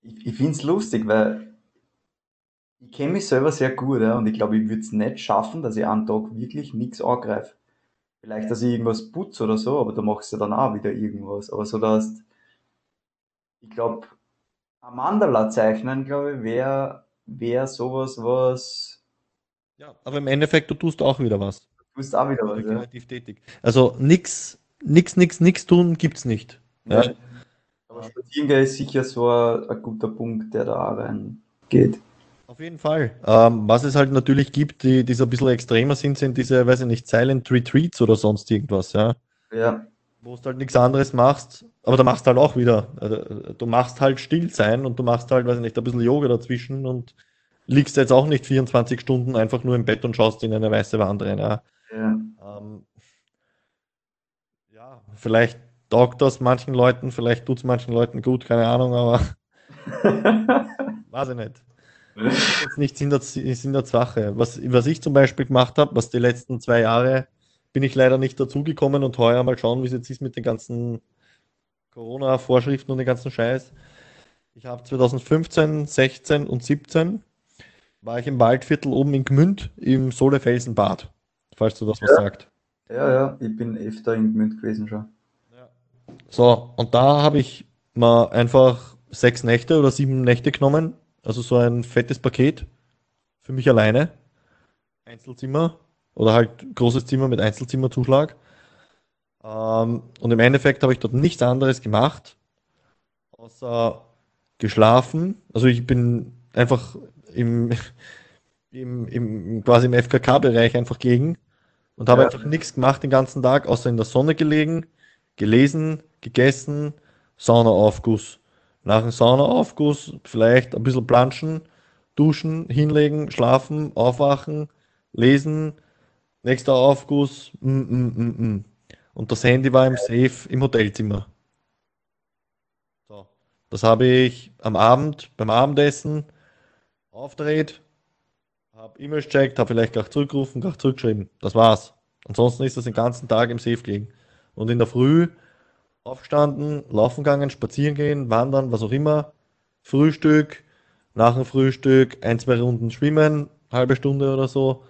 ich, ich finde es lustig, weil ich kenne mich selber sehr gut ja, und ich glaube, ich würde es nicht schaffen, dass ich einen Tag wirklich nichts angreife. Vielleicht, dass ich irgendwas putze oder so, aber da machst du dann auch wieder irgendwas. Aber so, dass ich glaube, ein Mandala zeichnen, glaube ich, wäre wär sowas, was. Ja, aber im Endeffekt, du tust auch wieder was. Du tust auch wieder was, ja. tätig. Also nichts nichts, nichts, nichts tun gibt's nicht. Ja. ja. Aber Spazierengehen ist sicher so ein, ein, guter Punkt, der da auch reingeht. Auf jeden Fall. Ähm, was es halt natürlich gibt, die, die so ein bisschen extremer sind, sind diese, weiß ich nicht, Silent Retreats oder sonst irgendwas, ja. Ja. Wo du halt nichts anderes machst, aber da machst du halt auch wieder. äh, Du machst halt still sein und du machst halt, weiß ich nicht, ein bisschen Yoga dazwischen und liegst jetzt auch nicht 24 Stunden einfach nur im Bett und schaust in eine weiße Wand rein. Ja. Ja. Ähm, ja, vielleicht taugt das manchen Leuten, vielleicht tut es manchen Leuten gut, keine Ahnung, aber weiß ich nicht. Das ist jetzt nicht Sinn der, Sinn der Sache. Was, was ich zum Beispiel gemacht habe, was die letzten zwei Jahre bin ich leider nicht dazugekommen und heuer mal schauen, wie es jetzt ist mit den ganzen Corona-Vorschriften und den ganzen Scheiß. Ich habe 2015, 16 und 17 war ich im Waldviertel oben in Gmünd im Solefelsenbad, falls du das was Ja. sagt. Ja, ja, ich bin öfter in Gmünd gewesen schon. So, und da habe ich mal einfach sechs Nächte oder sieben Nächte genommen. Also so ein fettes Paket für mich alleine. Einzelzimmer oder halt großes Zimmer mit Einzelzimmerzuschlag. Ähm, und im Endeffekt habe ich dort nichts anderes gemacht, außer geschlafen. Also ich bin einfach im, im, im quasi im FKK-Bereich einfach gegen und habe Ja. einfach nichts gemacht den ganzen Tag, außer in der Sonne gelegen, gelesen, gegessen, Saunaaufguss. Nach dem Saunaaufguss vielleicht ein bisschen planschen, duschen, hinlegen, schlafen, aufwachen, lesen, nächster Aufguss, mm, mm, mm, mm. Und das Handy war im Safe im Hotelzimmer. So. Das habe ich am Abend beim Abendessen aufgedreht, habe E-Mails checkt, habe vielleicht gleich zurückgerufen, gleich zurückgeschrieben. Das war's. Ansonsten ist das den ganzen Tag im Safe gelegen. Und in der Früh aufgestanden, laufen gegangen, spazieren gehen, wandern, was auch immer, Frühstück, nach dem Frühstück ein, zwei Runden schwimmen, halbe Stunde oder so,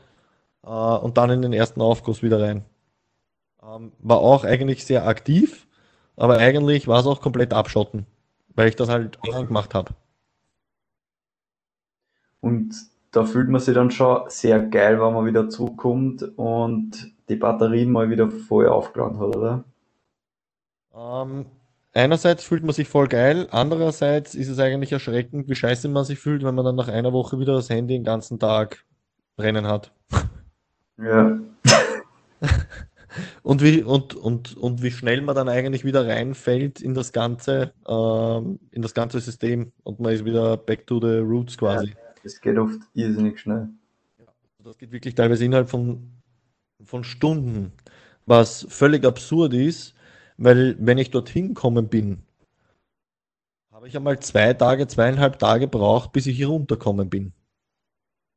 äh, und dann in den ersten Aufguss wieder rein. Ähm, war auch eigentlich sehr aktiv, aber eigentlich war es auch komplett abschotten, weil ich das halt online gemacht habe. Und da fühlt man sich dann schon sehr geil, wenn man wieder zurückkommt und die Batterien mal wieder voll aufgeladen hat, oder? Ähm, einerseits fühlt man sich voll geil, andererseits ist es eigentlich erschreckend, wie scheiße man sich fühlt, wenn man dann nach einer Woche wieder das Handy den ganzen Tag brennen hat. Ja. Und wie, und, und, und wie schnell man dann eigentlich wieder reinfällt in das ganze, ähm, in das ganze System und man ist wieder back to the roots quasi. Das geht oft irrsinnig schnell. Das geht wirklich teilweise innerhalb von, von Stunden, was völlig absurd ist, weil wenn ich dorthin gekommen bin, habe ich einmal zwei Tage, zweieinhalb Tage gebraucht, bis ich hier runtergekommen bin.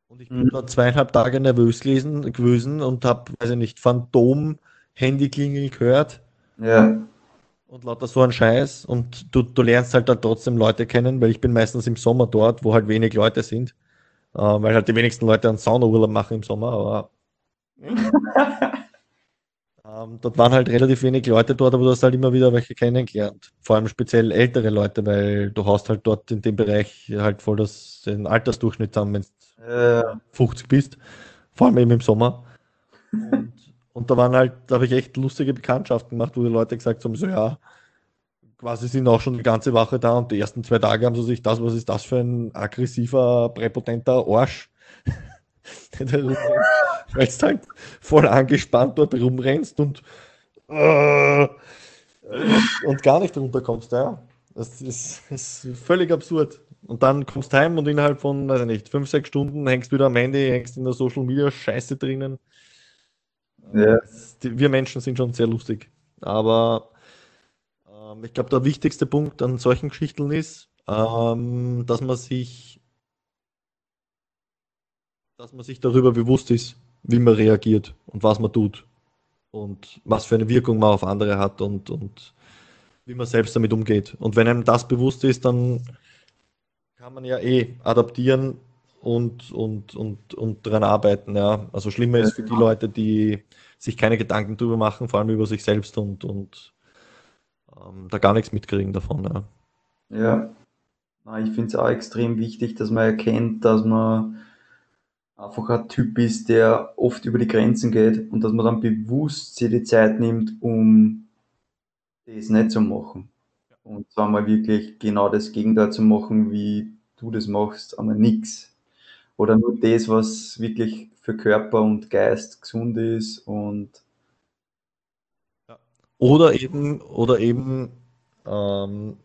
Und ich bin Mhm. dort zweieinhalb Tage nervös gewesen, und habe, weiß ich nicht, Phantom, Handyklingel gehört Ja. Und lauter so ein Scheiß. Und du, du lernst halt da trotzdem Leute kennen, weil ich bin meistens im Sommer dort, wo halt wenig Leute sind. Äh, weil halt die wenigsten Leute einen Saunaurlaub machen im Sommer, aber ähm, dort waren halt relativ wenig Leute dort, aber du hast halt immer wieder welche kennengelernt. Vor allem speziell ältere Leute, weil du hast halt dort in dem Bereich halt voll das, den Altersdurchschnitt haben, wenn du Äh, 50 bist. Vor allem eben im Sommer. Und, und da waren halt, da habe ich echt lustige Bekanntschaften gemacht, wo die Leute gesagt haben, so ja, quasi sind auch schon die ganze Woche da und die ersten zwei Tage haben sie sich das, was ist das für ein aggressiver, präpotenter Arsch, weil du halt voll angespannt dort rumrennst und, äh, und gar nicht runterkommst, ja. Das ist, ist völlig absurd. Und dann kommst du heim und innerhalb von, weiß ich nicht, fünf, sechs Stunden hängst du wieder am Handy, hängst in der Social Media Scheiße drinnen. Ja. Wir Menschen sind schon sehr lustig. Aber ähm, ich glaube, der wichtigste Punkt an solchen Geschichten ist, ähm, dass man sich, dass man sich darüber bewusst ist, wie man reagiert und was man tut und was für eine Wirkung man auf andere hat und, und wie man selbst damit umgeht. Und wenn einem das bewusst ist, dann kann man ja eh adaptieren und, und, und, und daran arbeiten. Ja. Also schlimmer ist für die Leute, die sich keine Gedanken drüber machen, vor allem über sich selbst und, und ähm, da gar nichts mitkriegen davon. Ja. Ja. Na, Ich finde es auch extrem wichtig, dass man erkennt, dass man einfach ein Typ ist, der oft über die Grenzen geht und dass man dann bewusst sich die Zeit nimmt, um das nicht zu machen. Und zwar mal wirklich genau das Gegenteil zu machen, wie du das machst, einmal nix. Oder nur das, was wirklich für Körper und Geist gesund ist und oder eben, oder eben ähm,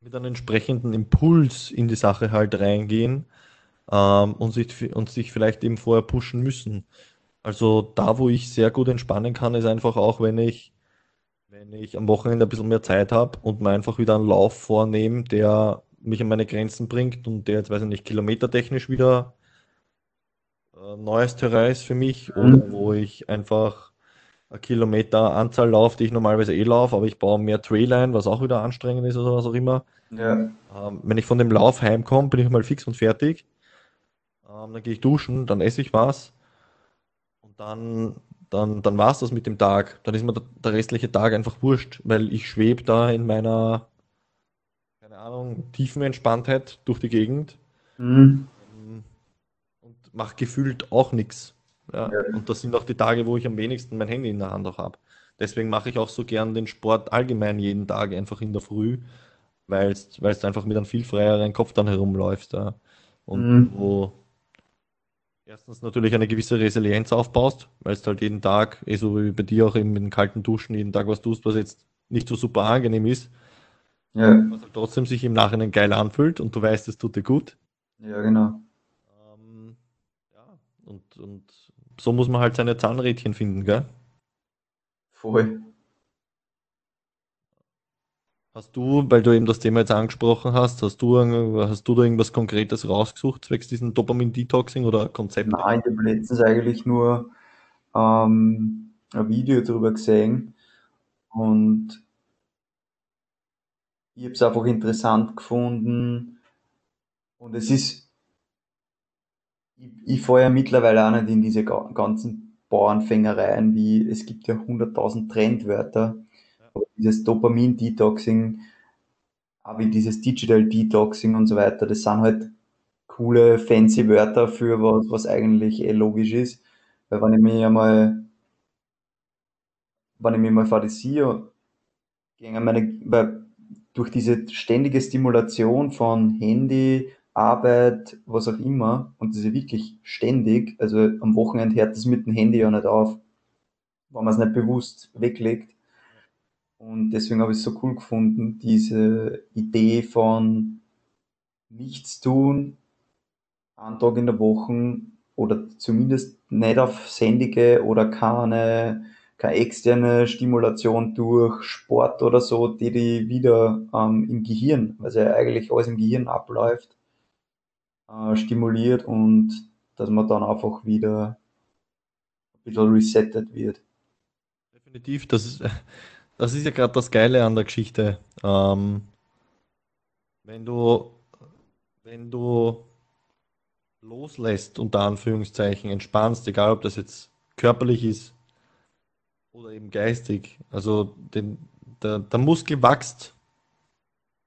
mit einem entsprechenden Impuls in die Sache halt reingehen ähm, und, sich, und sich vielleicht eben vorher pushen müssen. Also da, wo ich sehr gut entspannen kann, ist einfach auch, wenn ich, wenn ich am Wochenende ein bisschen mehr Zeit habe und mir einfach wieder einen Lauf vornehme, der mich an meine Grenzen bringt und der jetzt, weiß ich nicht, kilometertechnisch wieder neues Terrain ist für mich oder Mhm. wo ich einfach eine Kilometer Anzahl laufe, die ich normalerweise eh laufe, aber ich baue mehr Trail ein, was auch wieder anstrengend ist oder was auch immer. ja, Ähm, wenn ich von dem Lauf heimkomme, bin ich mal fix und fertig. Ähm, dann gehe ich duschen, dann esse ich was und dann, dann, dann war es das mit dem Tag. Dann ist mir der, restliche Tag einfach wurscht, weil ich schwebe da in meiner, keine Ahnung, tiefen Entspanntheit durch die Gegend Mhm. Mache gefühlt auch nichts. Ja, Ja. und das sind auch die Tage, wo ich am wenigsten mein Handy in der Hand auch habe. Deswegen mache ich auch so gern den Sport allgemein jeden Tag einfach in der Früh, weil es einfach mit einem viel freieren Kopf dann herumläufst. Ja. Und Mhm. wo erstens natürlich eine gewisse Resilienz aufbaust, weil es halt jeden Tag, eh so wie bei dir auch eben mit den kalten Duschen, jeden Tag was tust, was jetzt nicht so super angenehm ist, ja, was halt trotzdem sich im Nachhinein geil anfühlt und du weißt, es tut dir gut. ja, genau. Und, und so muss man halt seine Zahnrädchen finden, gell? Voll. Hast du, weil du eben das Thema jetzt angesprochen hast, hast du, hast du da irgendwas Konkretes rausgesucht, zwecks diesem Dopamin-Detoxing oder Konzept? Nein, ich habe letztens eigentlich nur ähm, ein Video darüber gesehen und ich habe es einfach interessant gefunden und es ist, ich, falle ja mittlerweile auch nicht in diese ga- ganzen Bauernfängereien, wie es gibt ja hunderttausend Trendwörter, aber dieses Dopamin-Detoxing, wie dieses Digital Detoxing und so weiter, das sind halt coole, fancy Wörter für was, was eigentlich eh logisch ist. Weil wenn ich mich einmal, wenn ich mich mal fadisiere, durch diese ständige Stimulation von Handy, Arbeit, was auch immer, und das ist ja wirklich ständig, also am Wochenende hört das mit dem Handy ja nicht auf, wenn man es nicht bewusst weglegt. Und deswegen habe ich es so cool gefunden, diese Idee von nichts tun, einen Tag in der Woche oder zumindest nicht auf sendige oder keine, keine externe Stimulation durch Sport oder so, die die wieder ähm, im Gehirn, weil ja eigentlich alles im Gehirn abläuft, äh, stimuliert und dass man dann einfach wieder ein bisschen resettet wird. Definitiv, das ist, das ist ja gerade das Geile an der Geschichte. Ähm, wenn du, wenn du loslässt, unter Anführungszeichen, entspannst, egal ob das jetzt körperlich ist oder eben geistig, also den, der, der Muskel wächst,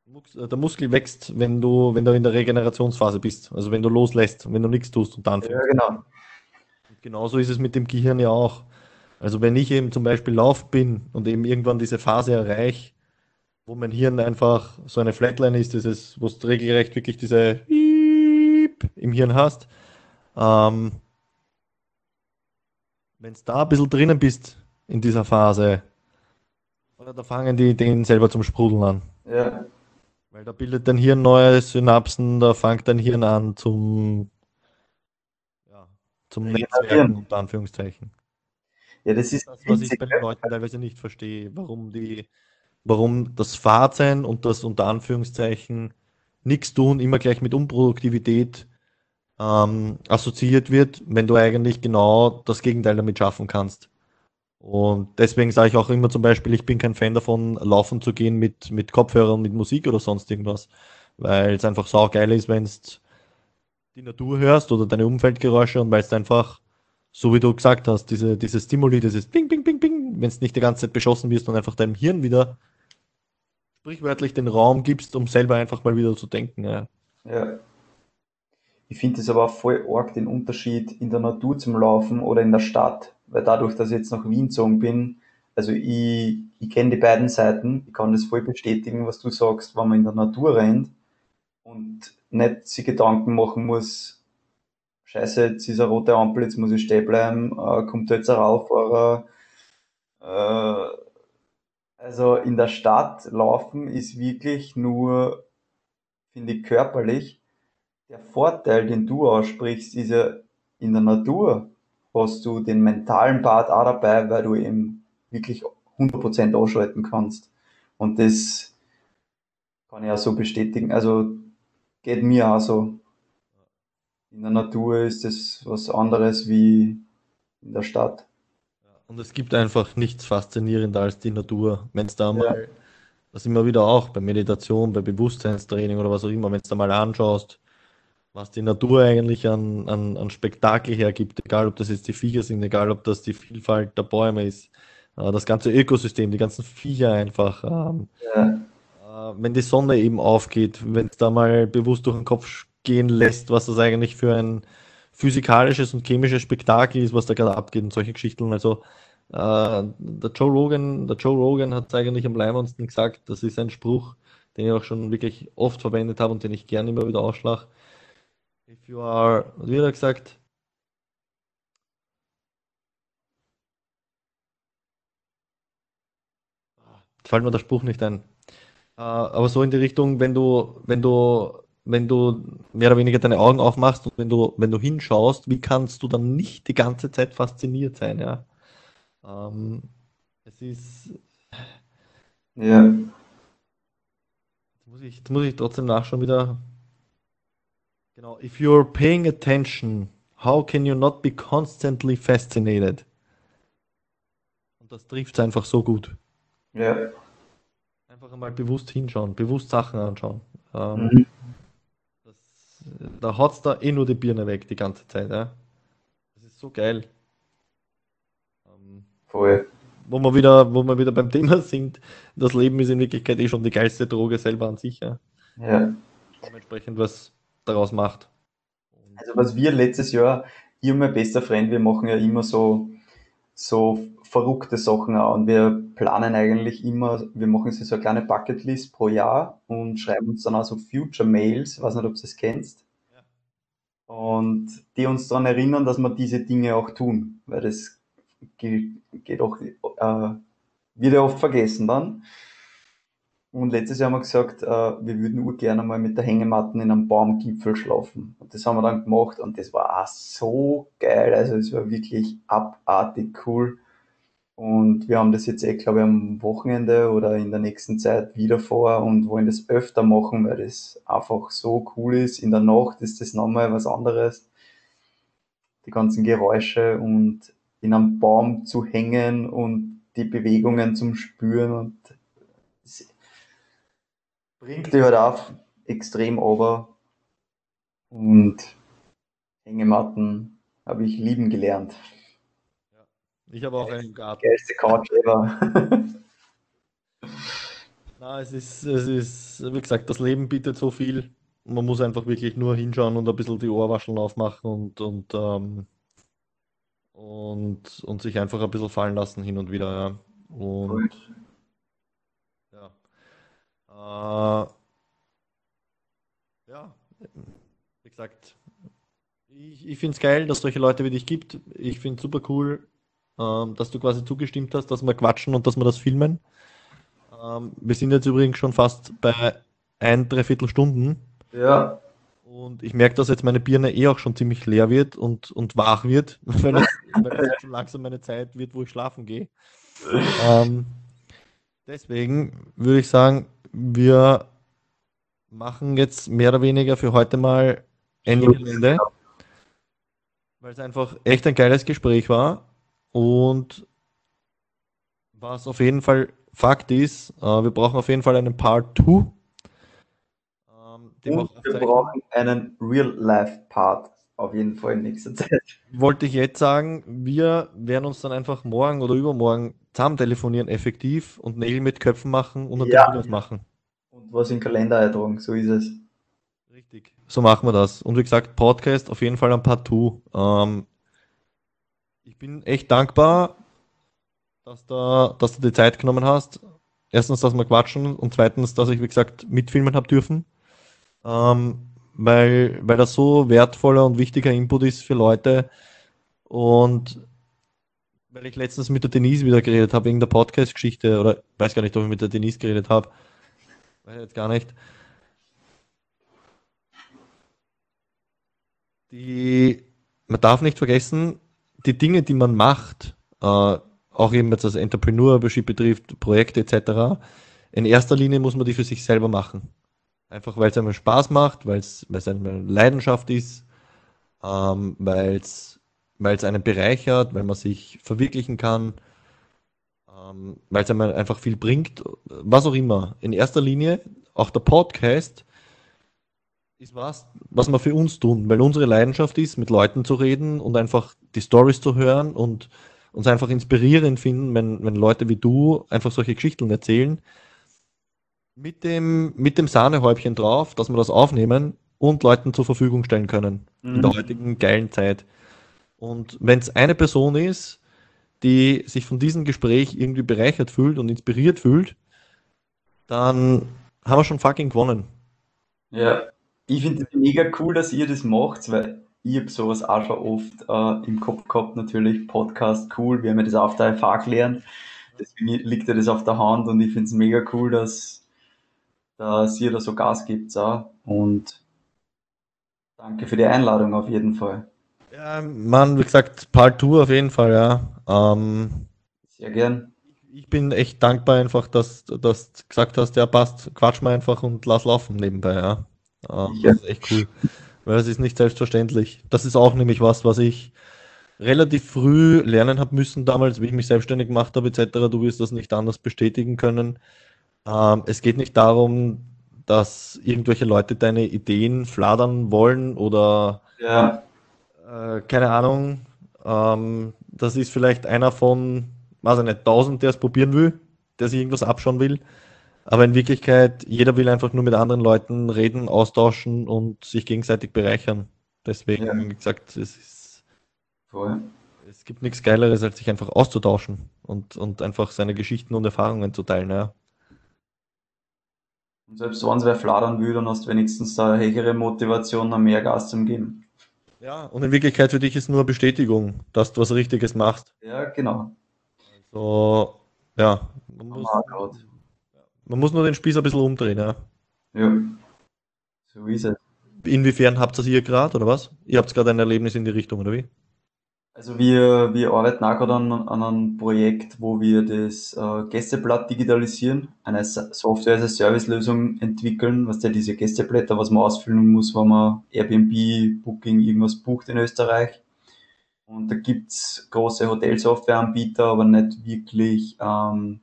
der Muskel wächst, wenn du, wenn du in der Regenerationsphase bist, also wenn du loslässt, wenn du nichts tust, unter Ja, Anführungszeichen. genau. Und genauso ist es mit dem Gehirn ja auch. Also wenn ich eben zum Beispiel lauf bin und eben irgendwann diese Phase erreiche, wo mein Hirn einfach so eine Flatline ist, dieses, wo du regelrecht wirklich diese im Hirn hast, ähm, wenn du da ein bisschen drinnen bist in dieser Phase, oder da fangen die Ideen selber zum Sprudeln an. Ja, Weil da bildet dein Hirn neue Synapsen, da fängt dein Hirn an zum, ja, zum. Netzwerken, unter Anführungszeichen. ja, das ist Das, was ich bei den? Leuten teilweise nicht verstehe, warum die, warum das Fahrtsein und das unter Anführungszeichen nichts tun immer gleich mit Unproduktivität ähm, assoziiert wird, wenn du eigentlich genau das Gegenteil damit schaffen kannst. Und deswegen sage ich auch immer zum Beispiel, ich bin kein Fan davon, laufen zu gehen mit, mit Kopfhörern, mit Musik oder sonst irgendwas, weil es einfach saugeil ist, wenn du die Natur hörst oder deine Umfeldgeräusche und weil es einfach, so wie du gesagt hast, diese, diese Stimuli, dieses Ping, Ping, Ping, Ping, wenn es nicht die ganze Zeit beschossen wirst und einfach deinem Hirn wieder sprichwörtlich den Raum gibst, um selber einfach mal wieder zu denken. Ja. Ja. Ich finde es aber auch voll arg den Unterschied in der Natur zum Laufen oder in der Stadt, weil dadurch, dass ich jetzt nach Wien gezogen bin, also ich, ich kenne die beiden Seiten, ich kann das voll bestätigen, was du sagst, wenn man in der Natur rennt und nicht sich Gedanken machen muss, scheiße, jetzt ist eine rote Ampel, jetzt muss ich stehen bleiben, äh, kommt jetzt ein Radfahrer. Äh, also in der Stadt laufen ist wirklich nur, finde ich, körperlich. Der Vorteil, den du aussprichst, ist ja in der Natur hast du den mentalen Part auch dabei, weil du eben wirklich 100% ausschalten kannst. Und das kann ich auch so bestätigen. Also geht mir auch so. In der Natur ist das was anderes wie in der Stadt. Und es gibt einfach nichts faszinierender als die Natur. Wenn es da mal, das immer wieder auch bei Meditation, bei Bewusstseinstraining oder was auch immer, wenn es da mal anschaust, was die Natur eigentlich an, an, an Spektakel hergibt, egal ob das jetzt die Viecher sind, egal ob das die Vielfalt der Bäume ist, äh, das ganze Ökosystem, die ganzen Viecher einfach. Ähm, ja. äh, wenn die Sonne eben aufgeht, wenn es da mal bewusst durch den Kopf gehen lässt, was das eigentlich für ein physikalisches und chemisches Spektakel ist, was da gerade abgeht und solche Geschichten. Also äh, der Joe Rogan, der Joe Rogan hat eigentlich am leimendsten gesagt, das ist ein Spruch, den ich auch schon wirklich oft verwendet habe und den ich gerne immer wieder ausschlage. If you are, wie hat er gesagt? Fällt mir der Spruch nicht ein. Äh, aber so in die Richtung, wenn du, wenn du, wenn du mehr oder weniger deine Augen aufmachst und wenn du, wenn du hinschaust, wie kannst du dann nicht die ganze Zeit fasziniert sein, ja? Ähm, es ist. Ja. Jetzt muss ich, jetzt muss ich trotzdem nachschauen wieder. Genau. If you're paying attention, how can you not be constantly fascinated? Und das trifft es einfach so gut. Ja. Einfach einmal bewusst hinschauen, bewusst Sachen anschauen. Ähm, mhm. das, da haut es da eh nur die Birne weg die ganze Zeit. Ja? Das ist so geil. Ähm, Voll. Wo wir, wieder, wo wir wieder beim Thema sind, das Leben ist in Wirklichkeit eh schon die geilste Droge selber an sich. Ja. ja. Dementsprechend was daraus macht. Also was wir letztes Jahr, ich und mein bester Freund, wir machen ja immer so, so verrückte Sachen auch und wir planen eigentlich immer, wir machen so eine kleine Bucketlist pro Jahr und schreiben uns dann auch so Future Mails, ich weiß nicht, ob du das kennst. Und die uns daran erinnern, dass wir diese Dinge auch tun, weil das geht, geht auch, äh, wird ja oft vergessen dann. Und letztes Jahr haben wir gesagt, äh, wir würden ur gerne mal mit der Hängematten in einem Baumgipfel schlafen. Und das haben wir dann gemacht und das war auch so geil. Also es war wirklich abartig cool. Und wir haben das jetzt eh, glaube ich, am Wochenende oder in der nächsten Zeit wieder vor und wollen das öfter machen, weil das einfach so cool ist. In der Nacht ist das nochmal was anderes. Die ganzen Geräusche und in einem Baum zu hängen und die Bewegungen zum Spüren und bringt die halt auch extrem over. Und Hängematten habe ich lieben gelernt. Ja. Ich habe auch einen Garten. Geilste Couch ever. Na, es ist, es ist, wie gesagt, das Leben bietet so viel. Man muss einfach wirklich nur hinschauen und ein bisschen die Ohrwascheln aufmachen und, und, ähm, und, und sich einfach ein bisschen fallen lassen hin und wieder. Ja. Und äh, ja, wie gesagt, ich, ich finde es geil, dass es solche Leute wie dich gibt. Ich finde es super cool, ähm, dass du quasi zugestimmt hast, dass wir quatschen und dass wir das filmen. Ähm, wir sind jetzt übrigens schon fast bei ein, dreiviertel Stunden. Ja. Und ich merke, dass jetzt meine Birne eh auch schon ziemlich leer wird und, und wach wird, weil es, weil es schon langsam meine Zeit wird, wo ich schlafen gehe. Ähm, deswegen würde ich sagen, wir machen jetzt mehr oder weniger für heute mal Ende weil es einfach echt ein geiles Gespräch war und was auf jeden Fall Fakt ist, äh, wir brauchen auf jeden Fall einen Part 2. Ähm, und wir brauchen einen Real-Life-Part auf jeden Fall in nächster Zeit. Wollte ich jetzt sagen, wir werden uns dann einfach morgen oder übermorgen zusammen telefonieren effektiv und Nägel mit Köpfen machen und ja. Termin machen. Und was in Kalender eintragen, so ist es. Richtig. So machen wir das. Und wie gesagt, Podcast auf jeden Fall ein Part 2. Ähm, ich bin echt dankbar, dass, da, dass du die Zeit genommen hast. Erstens, dass wir quatschen und zweitens, dass ich, wie gesagt, mitfilmen habe dürfen. Ähm, weil, weil das so wertvoller und wichtiger Input ist für Leute. Und weil ich letztens mit der Denise wieder geredet habe, wegen der Podcast-Geschichte, oder weiß gar nicht, ob ich mit der Denise geredet habe. Weiß jetzt gar nicht. Die, man darf nicht vergessen, die Dinge, die man macht, äh, auch eben jetzt als Entrepreneurship betrifft, Projekte etc., in erster Linie muss man die für sich selber machen. Einfach weil es einem Spaß macht, weil es eine Leidenschaft ist, ähm, weil es einen bereichert, weil man sich verwirklichen kann, ähm, weil es einem einfach viel bringt, was auch immer. In erster Linie, auch der Podcast ist was, was wir für uns tun, weil unsere Leidenschaft ist, mit Leuten zu reden und einfach die Stories zu hören und uns einfach inspirierend finden, wenn, wenn Leute wie du einfach solche Geschichten erzählen. Mit dem, mit dem Sahnehäubchen drauf, dass wir das aufnehmen und Leuten zur Verfügung stellen können mhm. in der mhm. heutigen geilen Zeit. Und wenn es eine Person ist, die sich von diesem Gespräch irgendwie bereichert fühlt und inspiriert fühlt, dann haben wir schon fucking gewonnen. Ja, ich finde es mega cool, dass ihr das macht, weil ich habe sowas auch schon oft äh, im Kopf gehabt, natürlich. Podcast cool, wir haben ja das auf der FH gelernt. Deswegen liegt ja das auf der Hand und ich finde es mega cool, dass, dass ihr da so Gas gibt. Und danke für die Einladung auf jeden Fall. Ja, Mann, wie gesagt, Part 2 auf jeden Fall, ja. Ähm, Sehr gern. Ich bin echt dankbar einfach, dass, dass du gesagt hast, ja passt, quatsch mal einfach und lass laufen nebenbei, ja. Ah, das ist echt cool. Weil das ist nicht selbstverständlich. Das ist auch nämlich was, was ich relativ früh lernen habe müssen damals, wie ich mich selbstständig gemacht habe, etc. Du wirst das nicht anders bestätigen können. Ähm, es geht nicht darum, dass irgendwelche Leute deine Ideen fladern wollen oder ja. Äh, keine Ahnung. Ähm, das ist vielleicht einer von, weiß ich nicht, tausend, der es probieren will, der sich irgendwas abschauen will. Aber in Wirklichkeit, jeder will einfach nur mit anderen Leuten reden, austauschen und sich gegenseitig bereichern. Deswegen, ja. wie gesagt, es ist. Voll. Es gibt nichts Geileres, als sich einfach auszutauschen und, und einfach seine Geschichten und Erfahrungen zu teilen, ja. Und selbst wenn es wer fladern will, dann hast du wenigstens da eine höhere Motivation, noch mehr Gas zu geben. Ja, und in Wirklichkeit für dich ist nur Bestätigung, dass du was Richtiges machst. Ja, genau. So, ja. Man muss, man muss nur den Spieß ein bisschen umdrehen, ja. Ja, so ist es. Inwiefern habt ihr das hier gerade, oder was? Ihr habt gerade ein Erlebnis in die Richtung, oder wie? Also wir, wir arbeiten auch gerade an, an einem Projekt, wo wir das äh, Gästeblatt digitalisieren, eine Software-as-a-Service-Lösung entwickeln, was der diese Gästeblätter, was man ausfüllen muss, wenn man Airbnb, Booking, irgendwas bucht in Österreich. Und da gibt's große Hotelsoftware-Anbieter, aber nicht wirklich ähm,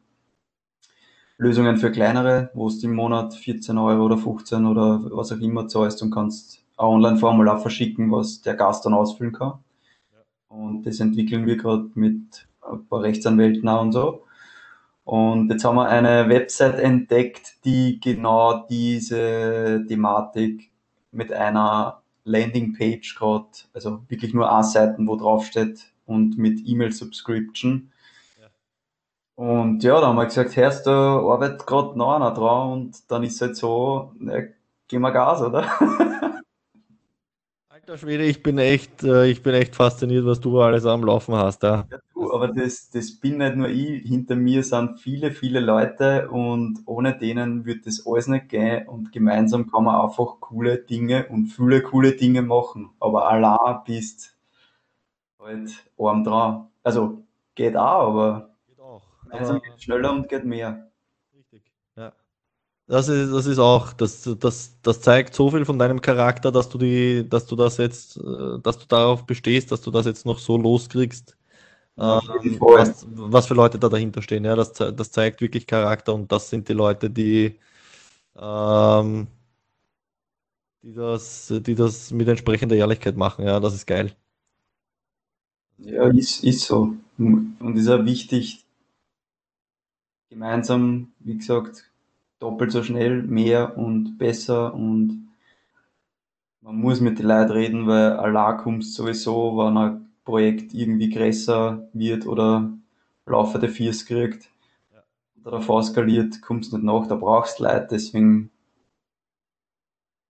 Lösungen für kleinere, wo du im Monat 14 Euro oder 15 oder was auch immer zahlst und kannst ein Online-Formular verschicken, was der Gast dann ausfüllen kann. Und das entwickeln wir gerade mit ein paar Rechtsanwälten auch und so. Und jetzt haben wir eine Website entdeckt, die genau diese Thematik mit einer Landingpage gerade, also wirklich nur A-Seiten, wo drauf steht und mit E-Mail-Subscription und ja, da haben wir gesagt, hörst du, arbeitet gerade noch einer dran und dann ist es halt so, ne, gehen wir Gas, oder? Alter Schwede, ich bin echt, äh, ich bin echt fasziniert, was du alles am Laufen hast. Ja, ja du, aber das, das bin nicht nur ich, hinter mir sind viele, viele Leute und ohne denen wird das alles nicht gehen und gemeinsam kann man einfach coole Dinge und viele coole Dinge machen. Aber allein bist halt arm dran. Also geht auch, aber also geht schneller und geht mehr. Das ist, das ist auch, das, das, das zeigt so viel von deinem Charakter, dass du die, dass du das jetzt, äh, dass du darauf bestehst, dass du das jetzt noch so loskriegst. Ähm, was, was, für Leute da dahinter stehen. Ja, das, das zeigt wirklich Charakter und das sind die Leute, die, ähm, die, das, die das mit entsprechender Ehrlichkeit machen. Ja, das ist geil. Ja, ist, ist so. Und ist auch wichtig, gemeinsam, wie gesagt, doppelt so schnell, mehr und besser und man muss mit den Leuten reden, weil allein kommst sowieso, wenn ein Projekt irgendwie größer wird oder laufende Viers kriegt ja. oder davor skaliert, kommst nicht nach, da brauchst du Leute, deswegen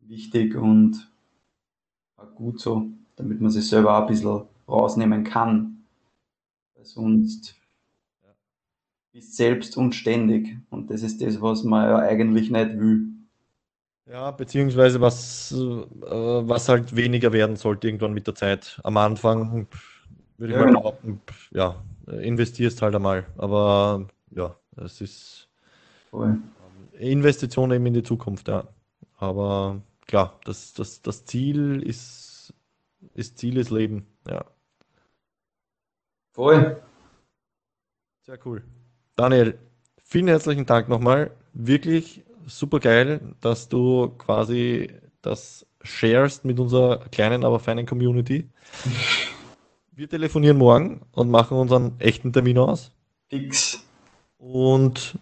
wichtig und auch gut so, damit man sich selber auch ein bisschen rausnehmen kann. Weil sonst bist selbst und ständig. Und das ist das, was man ja eigentlich nicht will. Ja, beziehungsweise was, äh, was halt weniger werden sollte irgendwann mit der Zeit. Am Anfang würde ich Ja, mal genau. behaupten, ja, investierst halt einmal. Aber ja, es ist Voll. Investition eben in die Zukunft, ja. Aber klar, das, das, das Ziel ist, ist Ziel ist Leben, ja. Voll. Sehr cool. Daniel, vielen herzlichen Dank nochmal. Wirklich super geil, dass du quasi das sharest mit unserer kleinen, aber feinen Community. Wir telefonieren morgen und machen unseren echten Termin aus. Fix. Und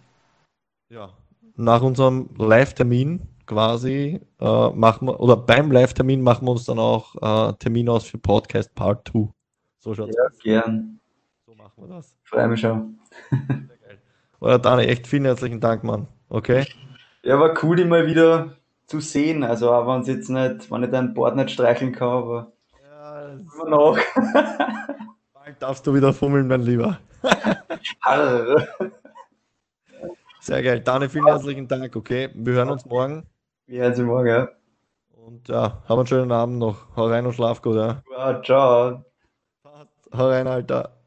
ja, nach unserem Live-Termin quasi äh, machen wir, oder beim Live-Termin machen wir uns dann auch äh, Termin aus für Podcast Part 2. So schaut's Ja, aus. gern. So machen wir das. Freue mich schon. Oder Dani, echt vielen herzlichen Dank, Mann. Okay? Ja, war cool, dich mal wieder zu sehen. Also, auch wenn es jetzt nicht, wenn ich deinen Bart nicht streicheln kann, aber Ja, immer noch. bald darfst du wieder fummeln, mein Lieber. Sehr geil. Dani, vielen herzlichen Dank, okay? Wir hören uns morgen. Wir hören uns morgen, ja. Und ja, haben einen schönen Abend noch. Hau rein und schlaf gut, ja. Wow, ciao. Hau rein, Alter.